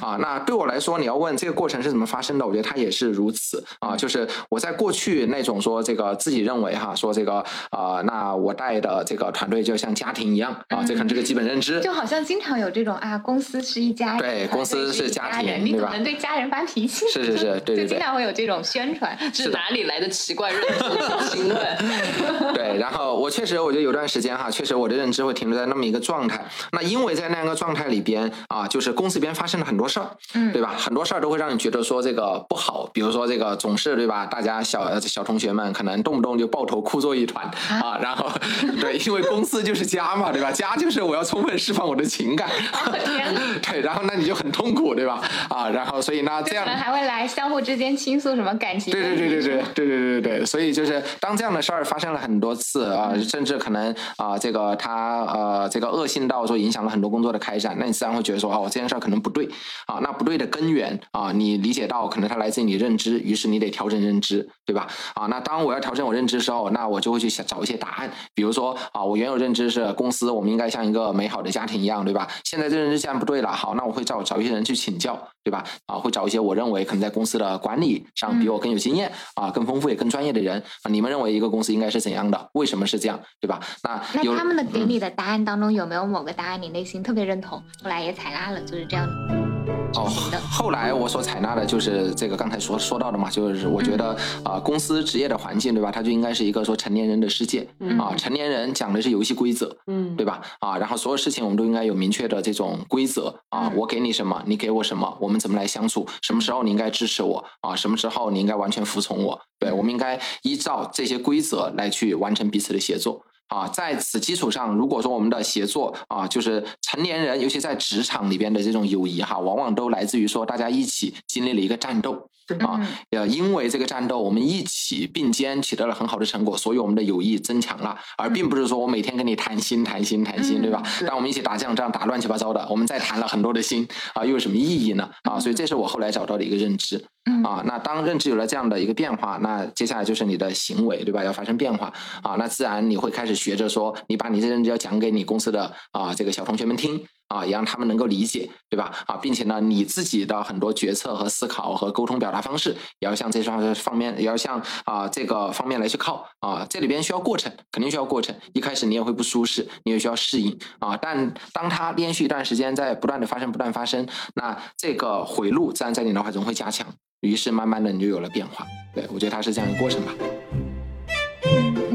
啊。那对我来说。你要问这个过程是怎么发生的？我觉得它也是如此啊，就是我在过去那种说这个自己认为哈，说这个啊，那我带的这个团队就像家庭一样啊，这可能这个基本认知，就好像经常有这种啊，公司是一家，对，公司是家庭，你怎么能对家人发脾气？是是是，对对对，经常会有这种宣传，是哪里来的奇怪认知？请 问，对，然后我确实，我觉得有段时间哈，确实我的认知会停留在那么一个状态。那因为在那样个状态里边啊，就是公司里边发生了很多事儿，嗯，对吧？很多事儿都会让你觉得说这个不好，比如说这个总是对吧？大家小小同学们可能动不动就抱头哭作一团啊，然后 对，因为公司就是家嘛，对吧？家就是我要充分释放我的情感，对，然后那你就很痛苦，对吧？啊，然后所以呢，这样可能还会来相互之间倾诉什么感情？对对对对对 对对对对对，所以就是当这样的事儿发生了很多次啊，甚至可能啊，这个他呃，这个恶性到或者说影响了很多工作的开展，那你自然会觉得说哦，这件事儿可能不对啊，那不对的根源啊，你。理解到可能它来自于你认知，于是你得调整认知，对吧？啊，那当我要调整我认知的时候，那我就会去想找一些答案。比如说啊，我原有认知是公司我们应该像一个美好的家庭一样，对吧？现在这认知既然不对了，好，那我会找找一些人去请教，对吧？啊，会找一些我认为可能在公司的管理上比我更有经验啊、更丰富也更专业的人啊。你们认为一个公司应该是怎样的？为什么是这样？对吧？那那他们的给你的答案当中有没有某个答案你内心特别认同，后来也采纳了，就是这样？哦，后来我所采纳的就是这个刚才说说到的嘛，就是我觉得啊，公司职业的环境对吧，它就应该是一个说成年人的世界啊，成年人讲的是游戏规则，嗯，对吧？啊，然后所有事情我们都应该有明确的这种规则啊，我给你什么，你给我什么，我们怎么来相处？什么时候你应该支持我啊？什么时候你应该完全服从我？对，我们应该依照这些规则来去完成彼此的协作。啊，在此基础上，如果说我们的协作啊，就是成年人，尤其在职场里边的这种友谊哈，往往都来自于说大家一起经历了一个战斗啊，呃，因为这个战斗，我们一起并肩取得了很好的成果，所以我们的友谊增强了，而并不是说我每天跟你谈心谈心谈心，对吧？当我们一起打仗，这样打乱七八糟的，我们再谈了很多的心啊，又有什么意义呢？啊，所以这是我后来找到的一个认知。啊，那当认知有了这样的一个变化，那接下来就是你的行为，对吧？要发生变化啊，那自然你会开始学着说，你把你这认知要讲给你公司的啊这个小同学们听啊，也让他们能够理解，对吧？啊，并且呢，你自己的很多决策和思考和沟通表达方式，也要向这方方面，也要向啊这个方面来去靠啊。这里边需要过程，肯定需要过程。一开始你也会不舒适，你也需要适应啊。但当它连续一段时间在不断的发生，不断发生，那这个回路自然在你脑海中会加强。于是慢慢的你就有了变化，对我觉得它是这样一个过程吧。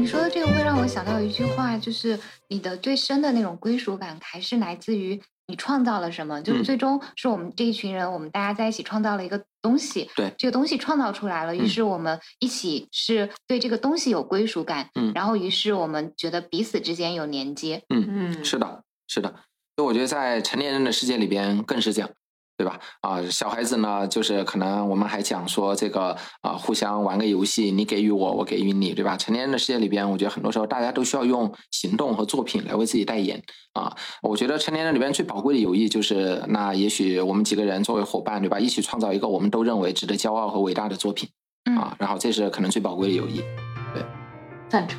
嗯，你说的这个会让我想到一句话，就是你的最深的那种归属感还是来自于你创造了什么，就是最终是我们这一群人，我们大家在一起创造了一个东西，对，这个东西创造出来了，于是我们一起是对这个东西有归属感，嗯，然后于是我们觉得彼此之间有连接，嗯嗯，是的，是的，所以我觉得在成年人的世界里边更是这样。对吧？啊，小孩子呢，就是可能我们还讲说这个啊，互相玩个游戏，你给予我，我给予你，对吧？成年人的世界里边，我觉得很多时候大家都需要用行动和作品来为自己代言啊。我觉得成年人里边最宝贵的友谊，就是那也许我们几个人作为伙伴，对吧？一起创造一个我们都认为值得骄傲和伟大的作品啊。然后这是可能最宝贵的友谊，对，赞成。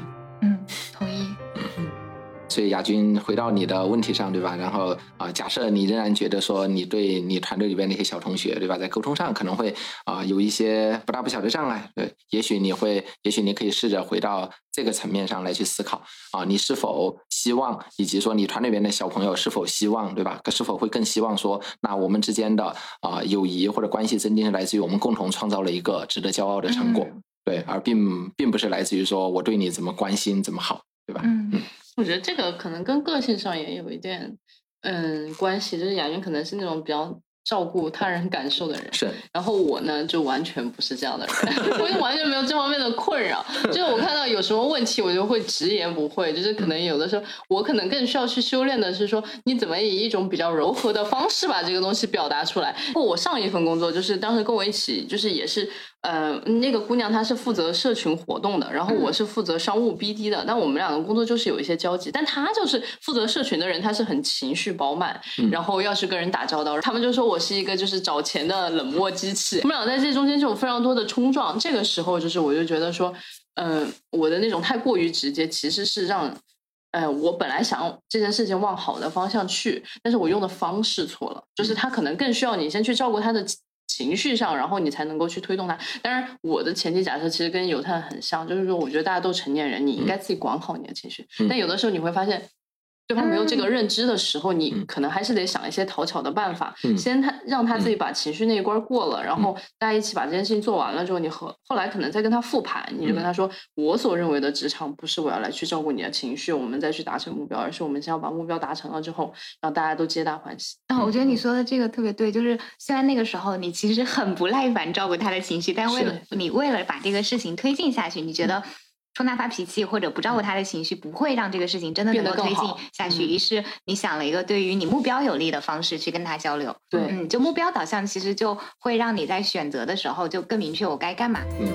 所以亚军回到你的问题上，对吧？然后啊，假设你仍然觉得说你对你团队里边那些小同学，对吧，在沟通上可能会啊有一些不大不小的障碍，对，也许你会，也许你可以试着回到这个层面上来去思考啊，你是否希望，以及说你团队里边的小朋友是否希望，对吧？是否会更希望说，那我们之间的啊友谊或者关系增进是来自于我们共同创造了一个值得骄傲的成果，对，而并并不是来自于说我对你怎么关心怎么好，对吧？嗯。我觉得这个可能跟个性上也有一点，嗯，关系。就是雅云可能是那种比较照顾他人感受的人，是。然后我呢，就完全不是这样的人，我就完全没有这方面的困扰。就是我看到有什么问题，我就会直言不讳。就是可能有的时候，我可能更需要去修炼的是说，你怎么以一种比较柔和的方式把这个东西表达出来。我上一份工作就是当时跟我一起，就是也是。呃，那个姑娘她是负责社群活动的，然后我是负责商务 BD 的。但我们两个工作就是有一些交集，但她就是负责社群的人，她是很情绪饱满，然后要是跟人打交道，他们就说我是一个就是找钱的冷漠机器。我们俩在这中间就有非常多的冲撞。这个时候，就是我就觉得说，嗯，我的那种太过于直接，其实是让，呃，我本来想这件事情往好的方向去，但是我用的方式错了，就是他可能更需要你先去照顾他的。情绪上，然后你才能够去推动它。当然，我的前提假设其实跟犹太很像，就是说，我觉得大家都成年人，你应该自己管好你的情绪。但有的时候你会发现。对方没有这个认知的时候，你可能还是得想一些讨巧的办法，先他让他自己把情绪那一关过了，然后大家一起把这件事情做完了之后，你和后来可能再跟他复盘，你就跟他说：“我所认为的职场不是我要来去照顾你的情绪，我们再去达成目标，而是我们先要把目标达成了之后，让大家都皆大欢喜。”啊，我觉得你说的这个特别对，就是虽然那个时候你其实很不耐烦照顾他的情绪，但为了。你为了把这个事情推进下去，你觉得。冲他发脾气或者不照顾他的情绪，不会让这个事情真的能够推进下去。于是你想了一个对于你目标有利的方式去跟他交流。对，嗯，就目标导向，其实就会让你在选择的时候就更明确我该干嘛。嗯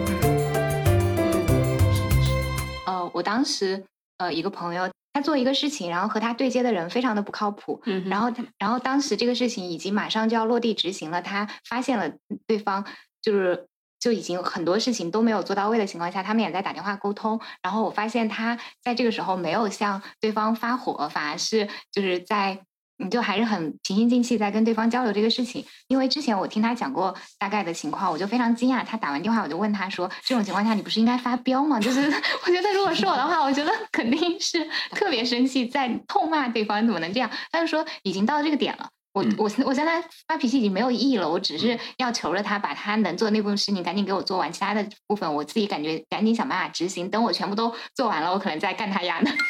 呃，我当时呃一个朋友，他做一个事情，然后和他对接的人非常的不靠谱。嗯。然后他，然后当时这个事情已经马上就要落地执行了，他发现了对方就是。就已经很多事情都没有做到位的情况下，他们也在打电话沟通。然后我发现他在这个时候没有向对方发火，反而是就是在你就还是很平心静气在跟对方交流这个事情。因为之前我听他讲过大概的情况，我就非常惊讶。他打完电话，我就问他说：“这种情况下你不是应该发飙吗？”就是我觉得如果是我的话，我觉得肯定是特别生气，在痛骂对方怎么能这样。他就说已经到这个点了。我我我现在发脾气已经没有意义了，我只是要求着他把他能做的那部分事情赶紧给我做完，其他的部分我自己感觉赶紧想办法执行。等我全部都做完了，我可能再干他丫的。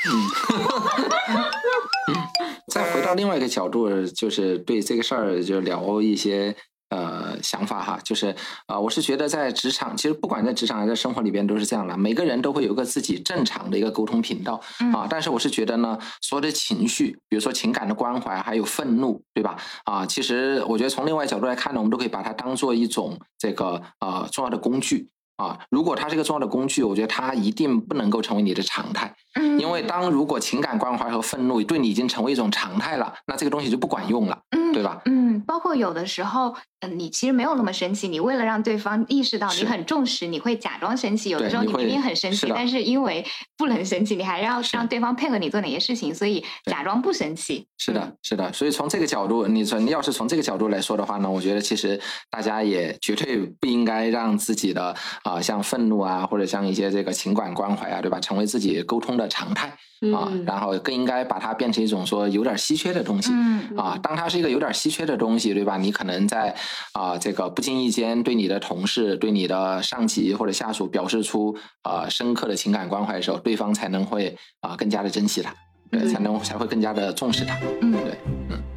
再回到另外一个角度，就是对这个事儿就聊一些。呃，想法哈，就是啊，我是觉得在职场，其实不管在职场还是在生活里边都是这样的，每个人都会有个自己正常的一个沟通频道啊。但是我是觉得呢，所有的情绪，比如说情感的关怀，还有愤怒，对吧？啊，其实我觉得从另外角度来看呢，我们都可以把它当做一种这个呃重要的工具啊。如果它是一个重要的工具，我觉得它一定不能够成为你的常态，嗯因为当如果情感关怀和愤怒对你已经成为一种常态了，那这个东西就不管用了，对吧？嗯，包括有的时候。嗯，你其实没有那么生气，你为了让对方意识到你很重视，你会假装生气。有的时候你明明很生气，但是因为不能生气，你还要让对方配合你做哪些事情，所以假装不生气。是的，是的。所以从这个角度，你从要是从这个角度来说的话呢，我觉得其实大家也绝对不应该让自己的啊，像愤怒啊，或者像一些这个情感关怀啊，对吧，成为自己沟通的常态啊。然后更应该把它变成一种说有点稀缺的东西啊。当它是一个有点稀缺的东西，对吧？你可能在啊，这个不经意间对你的同事、对你的上级或者下属表示出啊深刻的情感关怀的时候，对方才能会啊更加的珍惜他，对，才能才会更加的重视他。嗯，对，嗯。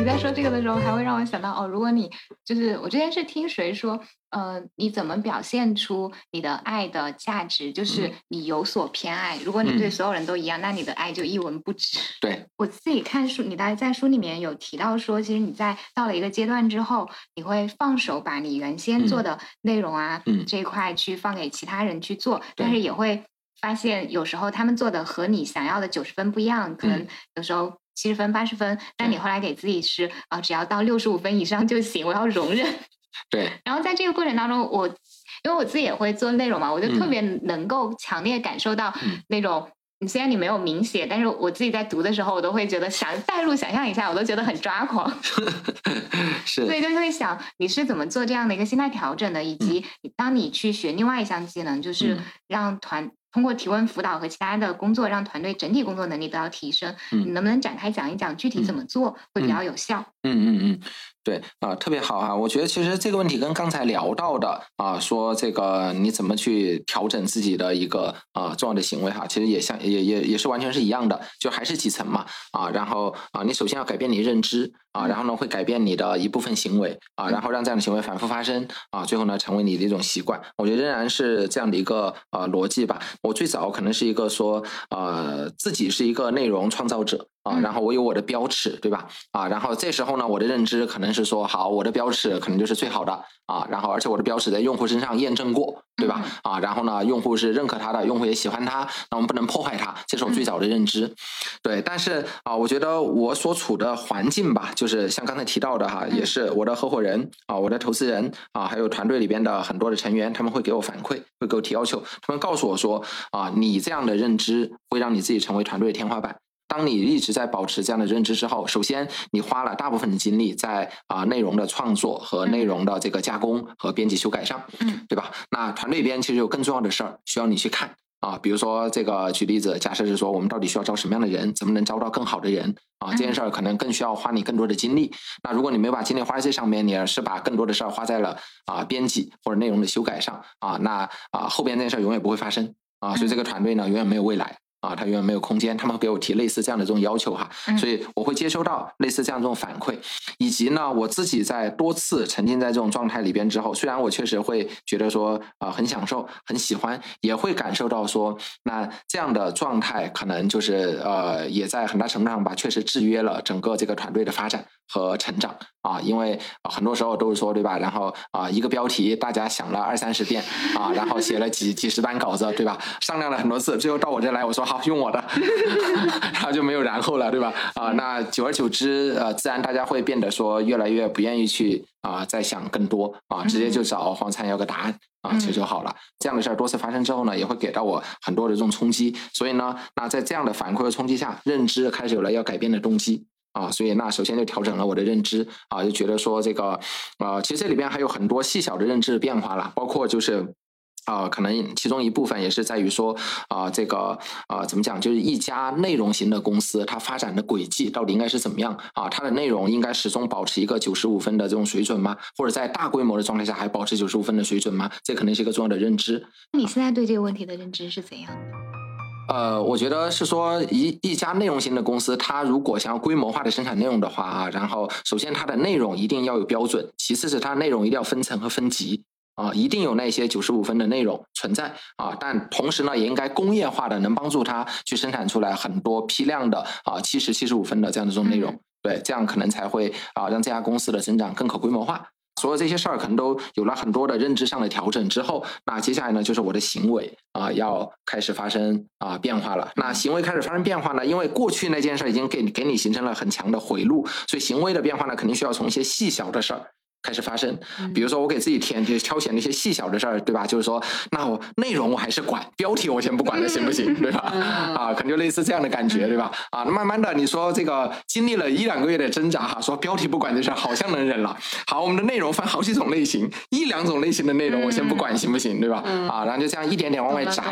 你在说这个的时候，还会让我想到哦，如果你就是我之前是听谁说，呃，你怎么表现出你的爱的价值，就是你有所偏爱。如果你对所有人都一样，那你的爱就一文不值。对我自己看书，你在在书里面有提到说，其实你在到了一个阶段之后，你会放手把你原先做的内容啊这一块去放给其他人去做，但是也会发现有时候他们做的和你想要的九十分不一样，可能有时候。七十分、八十分，但你后来给自己是啊，只要到六十五分以上就行，我要容忍。对。然后在这个过程当中，我因为我自己也会做内容嘛，我就特别能够强烈感受到那种，你虽然你没有明写，但是我自己在读的时候，我都会觉得想代入、想象一下，我都觉得很抓狂。是。所以就会想，你是怎么做这样的一个心态调整的，以及当你去学另外一项技能，就是让团。通过提问辅导和其他的工作，让团队整体工作能力得到提升。你能不能展开讲一讲具体怎么做会比较有效？嗯嗯嗯。对啊，特别好啊！我觉得其实这个问题跟刚才聊到的啊，说这个你怎么去调整自己的一个啊重要的行为哈，其实也像也也也是完全是一样的，就还是几层嘛啊。然后啊，你首先要改变你认知啊，然后呢会改变你的一部分行为啊，然后让这样的行为反复发生啊，最后呢成为你的一种习惯。我觉得仍然是这样的一个呃逻辑吧。我最早可能是一个说呃自己是一个内容创造者。啊，然后我有我的标尺，对吧？啊，然后这时候呢，我的认知可能是说，好，我的标尺可能就是最好的啊，然后而且我的标尺在用户身上验证过，对吧？啊，然后呢，用户是认可它的，用户也喜欢它，那我们不能破坏它，这是我最早的认知。对，但是啊，我觉得我所处的环境吧，就是像刚才提到的哈，也是我的合伙人啊，我的投资人啊，还有团队里边的很多的成员，他们会给我反馈，会给我提要求，他们告诉我说啊，你这样的认知会让你自己成为团队的天花板。当你一直在保持这样的认知之后，首先你花了大部分的精力在啊内容的创作和内容的这个加工和编辑修改上，嗯，对吧？那团队边其实有更重要的事儿需要你去看啊，比如说这个举例子，假设是说我们到底需要招什么样的人，怎么能招到更好的人啊？这件事儿可能更需要花你更多的精力。那如果你没有把精力花在这上面，你而是把更多的事儿花在了啊编辑或者内容的修改上啊，那啊后边这件事儿永远不会发生啊，所以这个团队呢永远没有未来。啊，他永远没有空间。他们会给我提类似这样的这种要求哈，所以我会接收到类似这样这种反馈，以及呢，我自己在多次沉浸在这种状态里边之后，虽然我确实会觉得说啊很享受、很喜欢，也会感受到说，那这样的状态可能就是呃，也在很大程度上吧，确实制约了整个这个团队的发展和成长啊，因为很多时候都是说对吧？然后啊，一个标题大家想了二三十遍啊，然后写了几几十版稿子对吧？商量了很多次，最后到我这来，我说。好用我的，然后就没有然后了，对吧？啊，那久而久之，呃，自然大家会变得说越来越不愿意去啊，再想更多啊，直接就找黄灿要个答案啊，其实就好了。这样的事儿多次发生之后呢，也会给到我很多的这种冲击。所以呢，那在这样的反馈和冲击下，认知开始有了要改变的动机啊。所以那首先就调整了我的认知啊，就觉得说这个呃，其实这里边还有很多细小的认知变化了，包括就是。啊，可能其中一部分也是在于说，啊，这个啊，怎么讲？就是一家内容型的公司，它发展的轨迹到底应该是怎么样？啊，它的内容应该始终保持一个九十五分的这种水准吗？或者在大规模的状态下还保持九十五分的水准吗？这可能是一个重要的认知。你现在对这个问题的认知是怎样的？呃，我觉得是说一一家内容型的公司，它如果想要规模化的生产内容的话啊，然后首先它的内容一定要有标准，其次是它内容一定要分层和分级。啊，一定有那些九十五分的内容存在啊，但同时呢，也应该工业化的，能帮助它去生产出来很多批量的啊七十七十五分的这样的这种内容，对，这样可能才会啊让这家公司的增长更可规模化。所有这些事儿可能都有了很多的认知上的调整之后，那接下来呢，就是我的行为啊要开始发生啊变化了。那行为开始发生变化呢，因为过去那件事已经给给你形成了很强的回路，所以行为的变化呢，肯定需要从一些细小的事儿。开始发生，比如说我给自己填就挑选那些细小的事儿，对吧？就是说，那我内容我还是管，标题我先不管了，行不行？对吧？啊，可能就类似这样的感觉，对吧？啊，慢慢的，你说这个经历了一两个月的挣扎，哈，说标题不管这事儿好像能忍了。好，我们的内容分好几种类型，一两种类型的内容我先不管，行不行？对吧？啊，然后就这样一点点往外摘。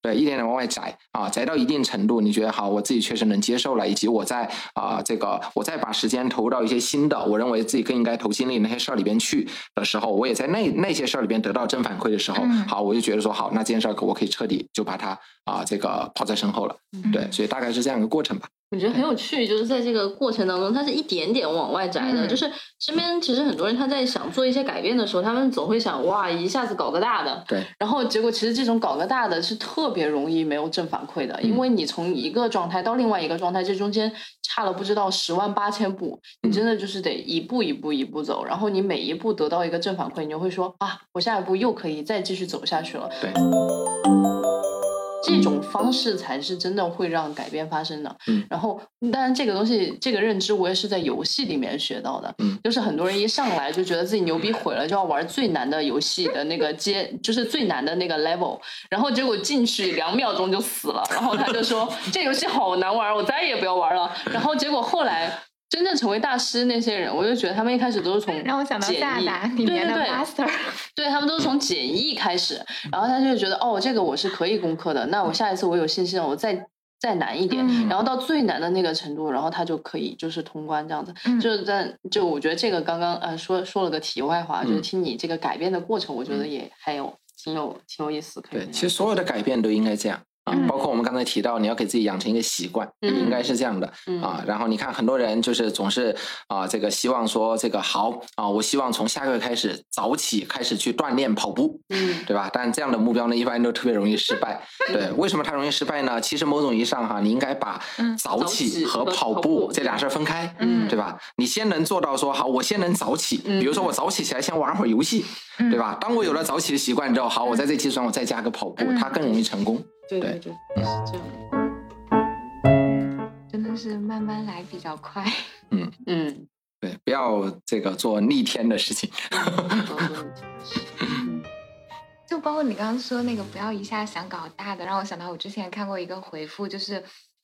对，一点点往外窄啊，窄到一定程度，你觉得好，我自己确实能接受了，以及我在啊，这个我再把时间投入到一些新的，我认为自己更应该投精力那些事儿里边去的时候，我也在那那些事儿里边得到正反馈的时候，好，我就觉得说好，那这件事儿我可以彻底就把它啊，这个抛在身后了。对，所以大概是这样一个过程吧。我觉得很有趣，就是在这个过程当中，它是一点点往外摘的。就是身边其实很多人他在想做一些改变的时候，他们总会想哇，一下子搞个大的。对。然后结果其实这种搞个大的是特别容易没有正反馈的，因为你从一个状态到另外一个状态，这中间差了不知道十万八千步，你真的就是得一步一步一步走。然后你每一步得到一个正反馈，你就会说啊，我下一步又可以再继续走下去了。对。这种方式才是真的会让改变发生的。嗯，然后当然这个东西，这个认知我也是在游戏里面学到的。嗯，就是很多人一上来就觉得自己牛逼毁了，就要玩最难的游戏的那个阶，就是最难的那个 level，然后结果进去两秒钟就死了，然后他就说 这游戏好难玩，我再也不要玩了。然后结果后来。真正成为大师那些人，我就觉得他们一开始都是从让我想到萨达里面的 master，对他们都是从简易开始，然后他就觉得哦，这个我是可以攻克的，那我下一次我有信心了，我再再难一点，然后到最难的那个程度，然后他就可以就是通关这样子。就是在就我觉得这个刚刚呃说说了个题外话，就是听你这个改变的过程，我觉得也还有挺有挺有意思。对，其实所有的改变都应该这样。包括我们刚才提到，你要给自己养成一个习惯，应该是这样的啊。然后你看，很多人就是总是啊，这个希望说这个好啊，我希望从下个月开始早起开始去锻炼跑步，嗯，对吧？但这样的目标呢，一般都特别容易失败。对，为什么它容易失败呢？其实某种意义上哈，你应该把早起和跑步这俩事儿分开，嗯，对吧？你先能做到说好，我先能早起，比如说我早起起来先玩会儿游戏，对吧？当我有了早起的习惯之后，好，我在这基础上我再加个跑步，它更容易成功。对对对，是这样。真的是慢慢来比较快。嗯 嗯，对，不要这个做逆天的事情。就包括你刚刚说那个，不要一下想搞大的，让我想到我之前看过一个回复，就是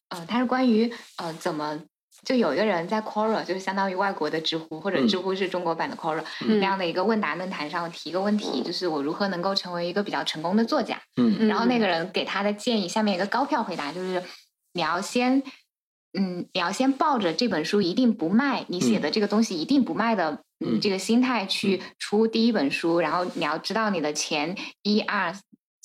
呃，它是关于呃怎么。就有一个人在 Quora，就是相当于外国的知乎，或者知乎是中国版的 Quora 那样的一个问答论坛上提一个问题，就是我如何能够成为一个比较成功的作家。嗯，然后那个人给他的建议，下面一个高票回答就是你要先，嗯，你要先抱着这本书一定不卖，你写的这个东西一定不卖的，嗯，这个心态去出第一本书，然后你要知道你的前一二。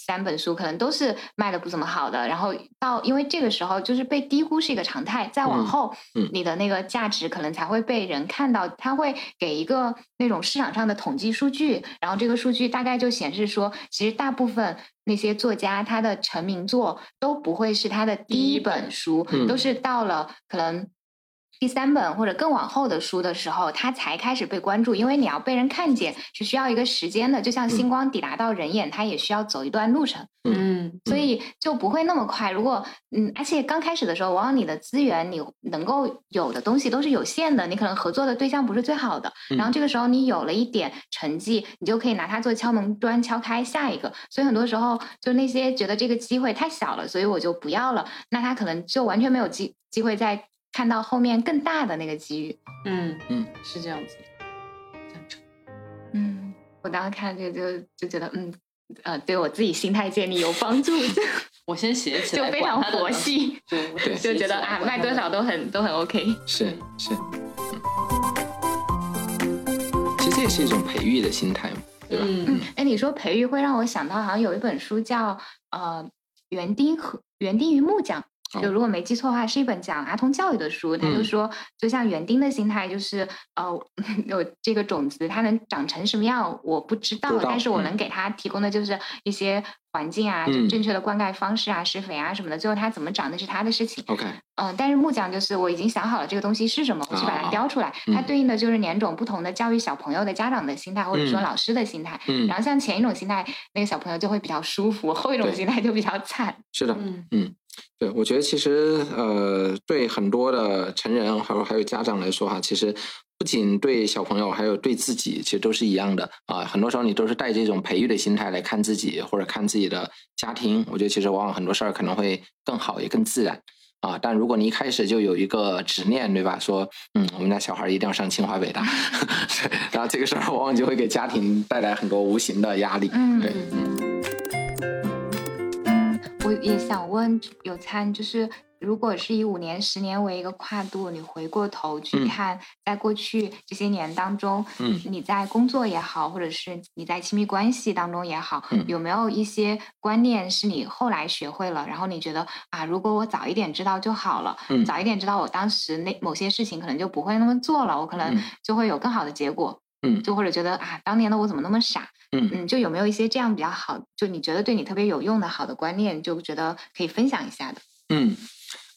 三本书可能都是卖的不怎么好的，然后到因为这个时候就是被低估是一个常态，再往后，你的那个价值可能才会被人看到，他会给一个那种市场上的统计数据，然后这个数据大概就显示说，其实大部分那些作家他的成名作都不会是他的第一本书，都是到了可能。第三本或者更往后的书的时候，他才开始被关注，因为你要被人看见是需要一个时间的，就像星光抵达到人眼，它也需要走一段路程。嗯，所以就不会那么快。如果嗯，而且刚开始的时候，往往你的资源你能够有的东西都是有限的，你可能合作的对象不是最好的。然后这个时候你有了一点成绩，你就可以拿它做敲门砖，敲开下一个。所以很多时候就那些觉得这个机会太小了，所以我就不要了，那他可能就完全没有机机会在。看到后面更大的那个机遇，嗯嗯，是这样子，嗯，我当时看这个就就觉得，嗯呃，对我自己心态建立有帮助。我先写起来，就非常佛系，对对，就觉得啊，卖多少都很都很 OK。是是，其实这也是一种培育的心态嘛，对吧？嗯，哎，你说培育会让我想到，好像有一本书叫呃《园丁和园丁与木匠》。就如果没记错的话，是一本讲儿童教育的书。他就说，就像园丁的心态，就是呃，有这个种子，它能长成什么样，我不知道，但是我能给他提供的就是一些环境啊，就正确的灌溉方式啊，施肥啊什么的。最后它怎么长，那是他的事情。OK，嗯，但是木匠就是我已经想好了这个东西是什么，我去把它雕出来。它对应的就是两种不同的教育小朋友的家长的心态，或者说老师的心态。嗯，然后像前一种心态，那个小朋友就会比较舒服；后一种心态就比较惨。是的，嗯。对，我觉得其实呃，对很多的成人还有还有家长来说哈，其实不仅对小朋友，还有对自己，其实都是一样的啊。很多时候你都是带这种培育的心态来看自己或者看自己的家庭，我觉得其实往往很多事儿可能会更好也更自然啊。但如果你一开始就有一个执念，对吧？说嗯，我们家小孩一定要上清华北大，然后这个时候往往就会给家庭带来很多无形的压力。嗯，对，嗯。我也想问有参，就是如果是以五年、十年为一个跨度，你回过头去看，在过去这些年当中，嗯，你在工作也好，或者是你在亲密关系当中也好，有没有一些观念是你后来学会了，然后你觉得啊，如果我早一点知道就好了，嗯，早一点知道我当时那某些事情可能就不会那么做了，我可能就会有更好的结果，嗯，就或者觉得啊，当年的我怎么那么傻，嗯。嗯，就有没有一些这样比较好，就你觉得对你特别有用的好的观念，就觉得可以分享一下的，嗯。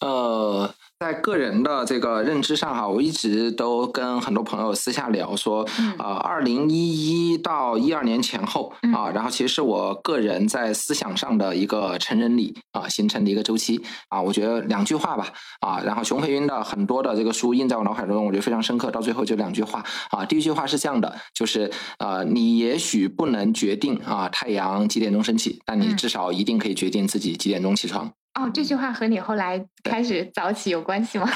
呃，在个人的这个认知上哈，我一直都跟很多朋友私下聊说，呃，二零一一到一二年前后啊，然后其实是我个人在思想上的一个成人礼啊形成的一个周期啊，我觉得两句话吧啊，然后熊培云的很多的这个书印在我脑海中，我觉得非常深刻。到最后就两句话啊，第一句话是这样的，就是呃，你也许不能决定啊太阳几点钟升起，但你至少一定可以决定自己几点钟起床。哦，这句话和你后来开始早起有关系吗？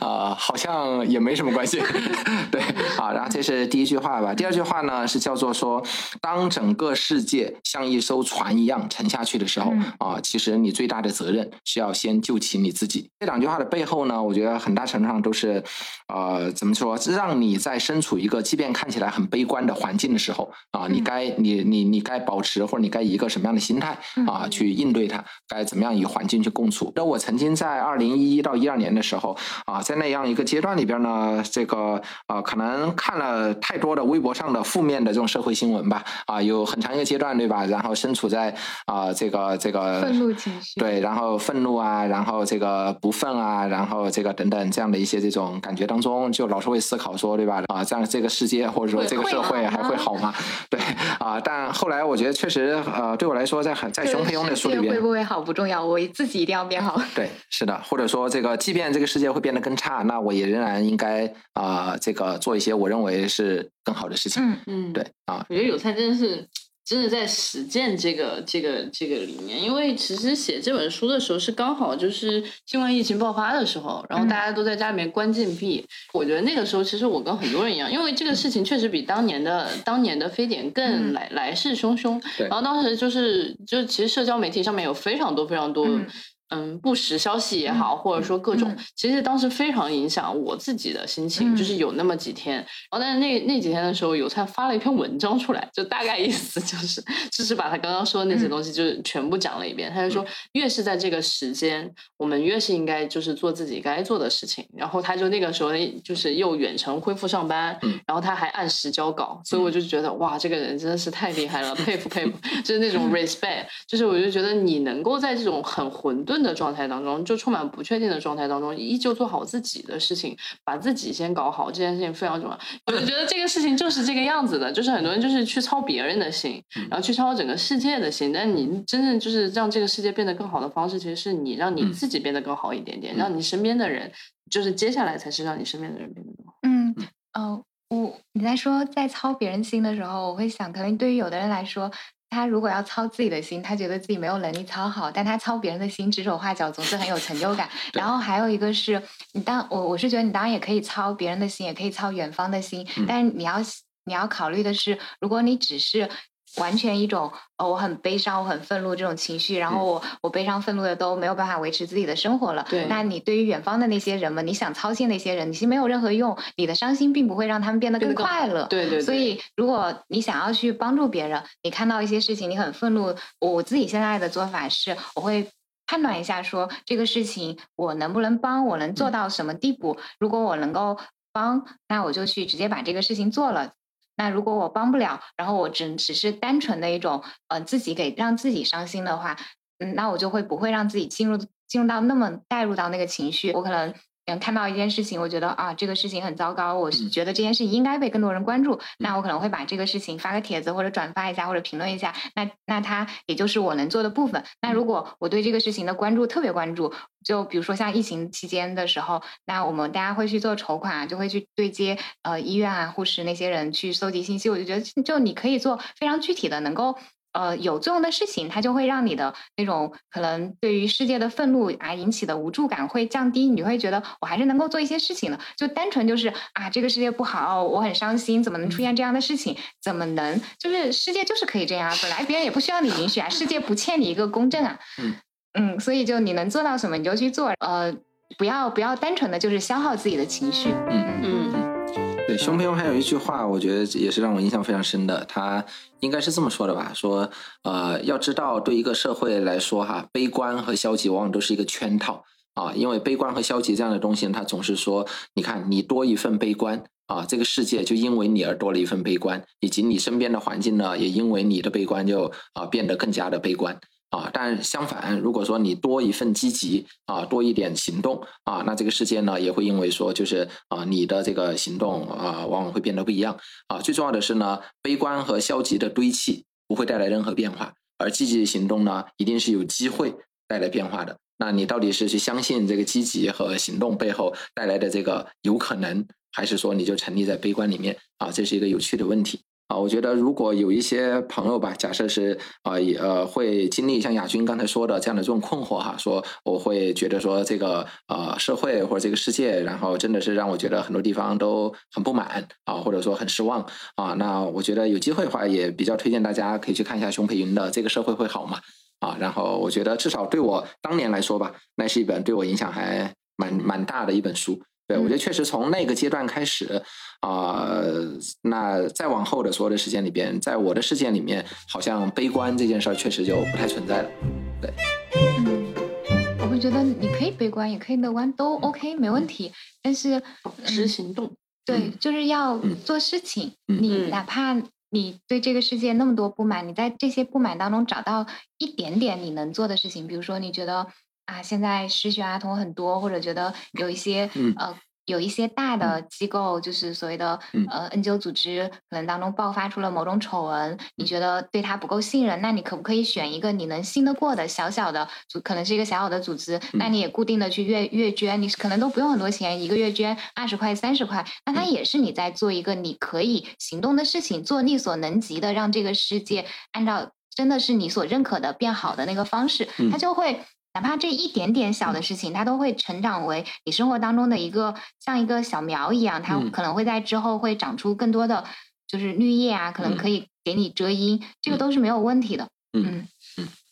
啊，好像也没什么关系。对，好，然后这是第一句话吧。第二句话呢是叫做说，当整个世界像一艘船一样沉下去的时候，啊，其实你最大的责任是要先救起你自己。这两句话的背后呢，我觉得很大程度上都是，呃，怎么说，让你在身处一个即便看起来很悲观的环境的时候，啊，你该你你你该保持或者你该以一个什么样的心态啊去应对它。该该怎么样与环境去共处？那我曾经在二零一一到一二年的时候啊，在那样一个阶段里边呢，这个啊，可能看了太多的微博上的负面的这种社会新闻吧，啊，有很长一个阶段，对吧？然后身处在啊这个这个愤怒情绪，对，然后愤怒啊，然后这个不忿啊，然后这个等等这样的一些这种感觉当中，就老是会思考说，对吧？啊，这样这个世界或者说这个社会还会好吗？对啊，但后来我觉得确实呃，对我来说，在很在熊培庸的书里边会不会好？不重要，我自己一定要变好。对，是的，或者说这个，即便这个世界会变得更差，那我也仍然应该啊，这个做一些我认为是更好的事情。嗯嗯，对啊，我觉得有菜真的是真的在实践这个这个这个理念，因为其实写这本书的时候是刚好就是新冠疫情爆发的时候，然后大家都在家里面关禁闭。我觉得那个时候其实我跟很多人一样，因为这个事情确实比当年的当年的非典更来来势汹汹。然后当时就是就其实社交媒体上面有非常多非常多。嗯，不实消息也好，或者说各种，其实当时非常影响我自己的心情，就是有那么几天。然后，但是那那几天的时候，有灿发了一篇文章出来，就大概意思就是，就是把他刚刚说的那些东西，就是全部讲了一遍。他就说，越是在这个时间，我们越是应该就是做自己该做的事情。然后他就那个时候就是又远程恢复上班，然后他还按时交稿，所以我就觉得哇，这个人真的是太厉害了，佩服佩服，就是那种 respect，就是我就觉得你能够在这种很混沌。的状态当中，就充满不确定的状态当中，依旧做好自己的事情，把自己先搞好，这件事情非常重要。我就觉得这个事情就是这个样子的，就是很多人就是去操别人的心，然后去操整个世界的心，但你真正就是让这个世界变得更好的方式，其实是你让你自己变得更好一点点，让你身边的人，就是接下来才是让你身边的人变得更好。嗯，哦，我你在说在操别人心的时候，我会想，可能对于有的人来说。他如果要操自己的心，他觉得自己没有能力操好，但他操别人的心，指手画脚，总是很有成就感。然后还有一个是，你当我我是觉得你当然也可以操别人的心，也可以操远方的心，但是你要你要考虑的是，如果你只是。完全一种呃，我很悲伤，我很愤怒这种情绪，然后我我悲伤愤怒的都没有办法维持自己的生活了。对，那你对于远方的那些人们，你想操心那些人，你是没有任何用。你的伤心并不会让他们变得更快乐。对对。所以，如果你想要去帮助别人，你看到一些事情，你很愤怒，我自己现在的做法是，我会判断一下，说这个事情我能不能帮，我能做到什么地步。如果我能够帮，那我就去直接把这个事情做了。那如果我帮不了，然后我只只是单纯的一种，呃，自己给让自己伤心的话，嗯，那我就会不会让自己进入进入到那么带入到那个情绪，我可能。嗯，看到一件事情，我觉得啊，这个事情很糟糕，我是觉得这件事情应该被更多人关注，那我可能会把这个事情发个帖子，或者转发一下，或者评论一下。那那它也就是我能做的部分。那如果我对这个事情的关注特别关注，就比如说像疫情期间的时候，那我们大家会去做筹款，就会去对接呃医院啊、护士那些人去搜集信息。我就觉得，就你可以做非常具体的，能够。呃，有作用的事情，它就会让你的那种可能对于世界的愤怒啊引起的无助感会降低，你会觉得我还是能够做一些事情的。就单纯就是啊，这个世界不好，我很伤心，怎么能出现这样的事情？怎么能就是世界就是可以这样？本来别人也不需要你允许啊，世界不欠你一个公正啊。嗯。嗯，所以就你能做到什么你就去做，呃，不要不要单纯的就是消耗自己的情绪。嗯嗯熊朋友还有一句话，我觉得也是让我印象非常深的，他应该是这么说的吧？说呃，要知道对一个社会来说哈，悲观和消极往往都是一个圈套啊，因为悲观和消极这样的东西，它总是说，你看你多一份悲观。啊，这个世界就因为你而多了一份悲观，以及你身边的环境呢，也因为你的悲观就啊变得更加的悲观啊。但相反，如果说你多一份积极啊，多一点行动啊，那这个世界呢也会因为说就是啊你的这个行动啊，往往会变得不一样啊。最重要的是呢，悲观和消极的堆砌不会带来任何变化，而积极的行动呢，一定是有机会带来变化的。那你到底是去相信这个积极和行动背后带来的这个有可能？还是说你就沉溺在悲观里面啊？这是一个有趣的问题啊！我觉得如果有一些朋友吧，假设是啊，也呃会经历像亚军刚才说的这样的这种困惑哈，说我会觉得说这个呃社会或者这个世界，然后真的是让我觉得很多地方都很不满啊，或者说很失望啊。那我觉得有机会的话，也比较推荐大家可以去看一下熊培云的《这个社会会好吗》啊。然后我觉得至少对我当年来说吧，那是一本对我影响还蛮蛮大的一本书。对，我觉得确实从那个阶段开始，啊，那再往后的所有的时间里边，在我的世界里面，好像悲观这件事儿确实就不太存在了。对，嗯，我会觉得你可以悲观，也可以乐观，都 OK，没问题。但是持行动，对，就是要做事情。你哪怕你对这个世界那么多不满，你在这些不满当中找到一点点你能做的事情，比如说你觉得。啊，现在失学儿童很多，或者觉得有一些呃，有一些大的机构，就是所谓的呃 NGO 组织，可能当中爆发出了某种丑闻，你觉得对他不够信任，那你可不可以选一个你能信得过的小小的组，可能是一个小小的组织，那你也固定的去月月捐，你可能都不用很多钱，一个月捐二十块、三十块，那它也是你在做一个你可以行动的事情，做力所能及的，让这个世界按照真的是你所认可的变好的那个方式，它就会。哪怕这一点点小的事情，它都会成长为你生活当中的一个像一个小苗一样，它可能会在之后会长出更多的就是绿叶啊，可能可以给你遮阴，这个都是没有问题的。嗯嗯，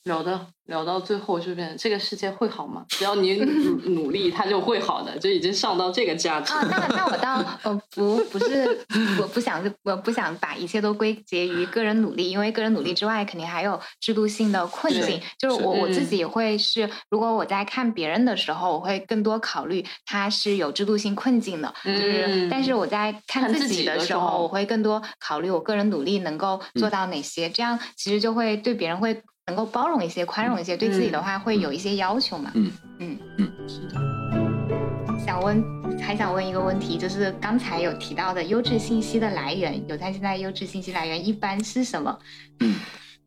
聊的。聊到最后就变成这个世界会好吗？只要你努 努力，它就会好的，就已经上到这个价值。啊，那那我倒 呃不不是我不想我不想把一切都归结于个人努力，因为个人努力之外，肯定还有制度性的困境。就是我我自己会是，如果我在看别人的时候，我会更多考虑他是有制度性困境的。就是，但是我在看自己的时候，我会更多考虑我个人努力能够做到哪些，这样其实就会对别人会。能够包容一些、宽容一些，对自己的话会有一些要求嘛？嗯嗯嗯，是的。想问，还想问一个问题，就是刚才有提到的优质信息的来源，有在现在优质信息来源一般是什么？嗯，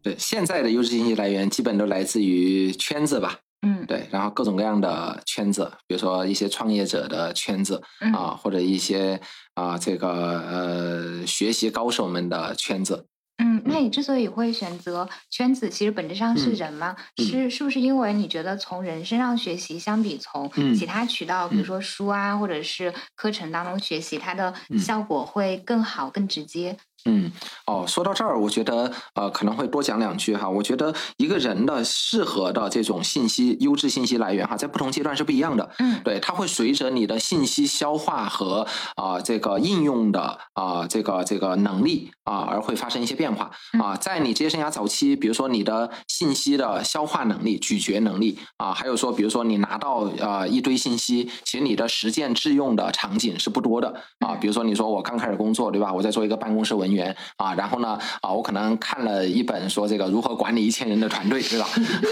对，现在的优质信息来源基本都来自于圈子吧？嗯，对，然后各种各样的圈子，比如说一些创业者的圈子啊，或者一些啊这个呃学习高手们的圈子。嗯，那你之所以会选择圈子，其实本质上是人吗？是是不是因为你觉得从人身上学习，相比从其他渠道，比如说书啊，或者是课程当中学习，它的效果会更好、更直接？嗯，哦，说到这儿，我觉得呃可能会多讲两句哈。我觉得一个人的适合的这种信息优质信息来源哈，在不同阶段是不一样的。嗯，对，它会随着你的信息消化和啊这个应用的啊这个这个能力啊而会发生一些变化啊。在你职业生涯早期，比如说你的信息的消化能力、咀嚼能力啊，还有说比如说你拿到啊一堆信息，其实你的实践致用的场景是不多的啊。比如说你说我刚开始工作对吧？我在做一个办公室文。员啊，然后呢啊，我可能看了一本说这个如何管理一千人的团队，对吧？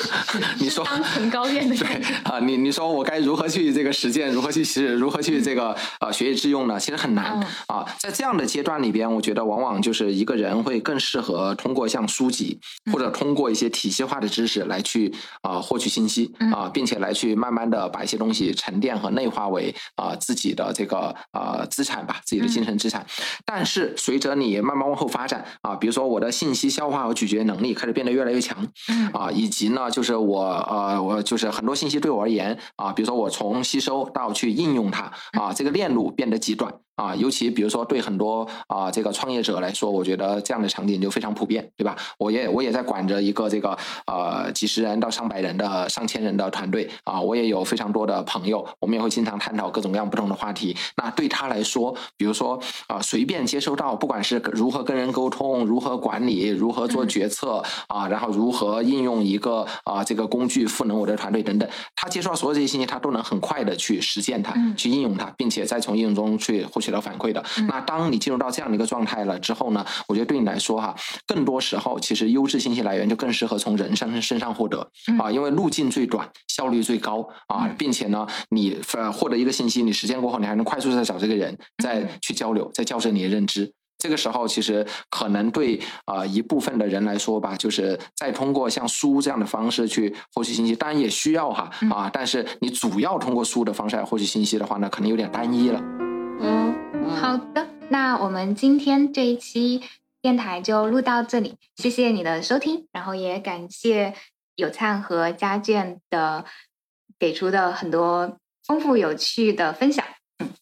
你说很高远的对啊，你你说我该如何去这个实践，如何去实，如何去这个呃学以致用呢？其实很难啊。在这样的阶段里边，我觉得往往就是一个人会更适合通过像书籍或者通过一些体系化的知识来去啊获取信息啊，并且来去慢慢的把一些东西沉淀和内化为啊自己的这个啊资产吧，自己的精神资产。但是随着你慢慢往后发展啊，比如说我的信息消化和咀嚼能力开始变得越来越强，啊，以及呢，就是我呃，我就是很多信息对我而言啊，比如说我从吸收到去应用它啊，这个链路变得极短。啊，尤其比如说对很多啊这个创业者来说，我觉得这样的场景就非常普遍，对吧？我也我也在管着一个这个呃几十人到上百人的上千人的团队啊，我也有非常多的朋友，我们也会经常探讨各种各样不同的话题。那对他来说，比如说啊随便接收到，不管是如何跟人沟通，如何管理，如何做决策啊，然后如何应用一个啊这个工具赋能我的团队等等，他接收到所有这些信息，他都能很快的去实践它，去应用它，并且再从应用中去获取。到反馈的，那当你进入到这样的一个状态了之后呢？我觉得对你来说哈，更多时候其实优质信息来源就更适合从人身身上获得啊，因为路径最短，效率最高啊，并且呢，你呃获得一个信息，你实践过后，你还能快速再找这个人再去交流，再校正你的认知。这个时候，其实可能对啊一部分的人来说吧，就是再通过像书这样的方式去获取信息，当然也需要哈啊，但是你主要通过书的方式来获取信息的话呢，可能有点单一了。嗯，好的，那我们今天这一期电台就录到这里，谢谢你的收听，然后也感谢有灿和家眷的给出的很多丰富有趣的分享。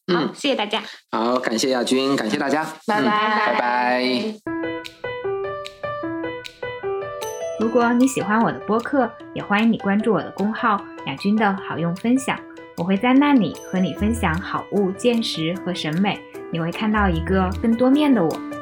嗯，好，谢谢大家。好，感谢亚军，感谢大家，拜拜，拜拜。如果你喜欢我的播客，也欢迎你关注我的公号“亚军的好用分享”。我会在那里和你分享好物、见识和审美，你会看到一个更多面的我。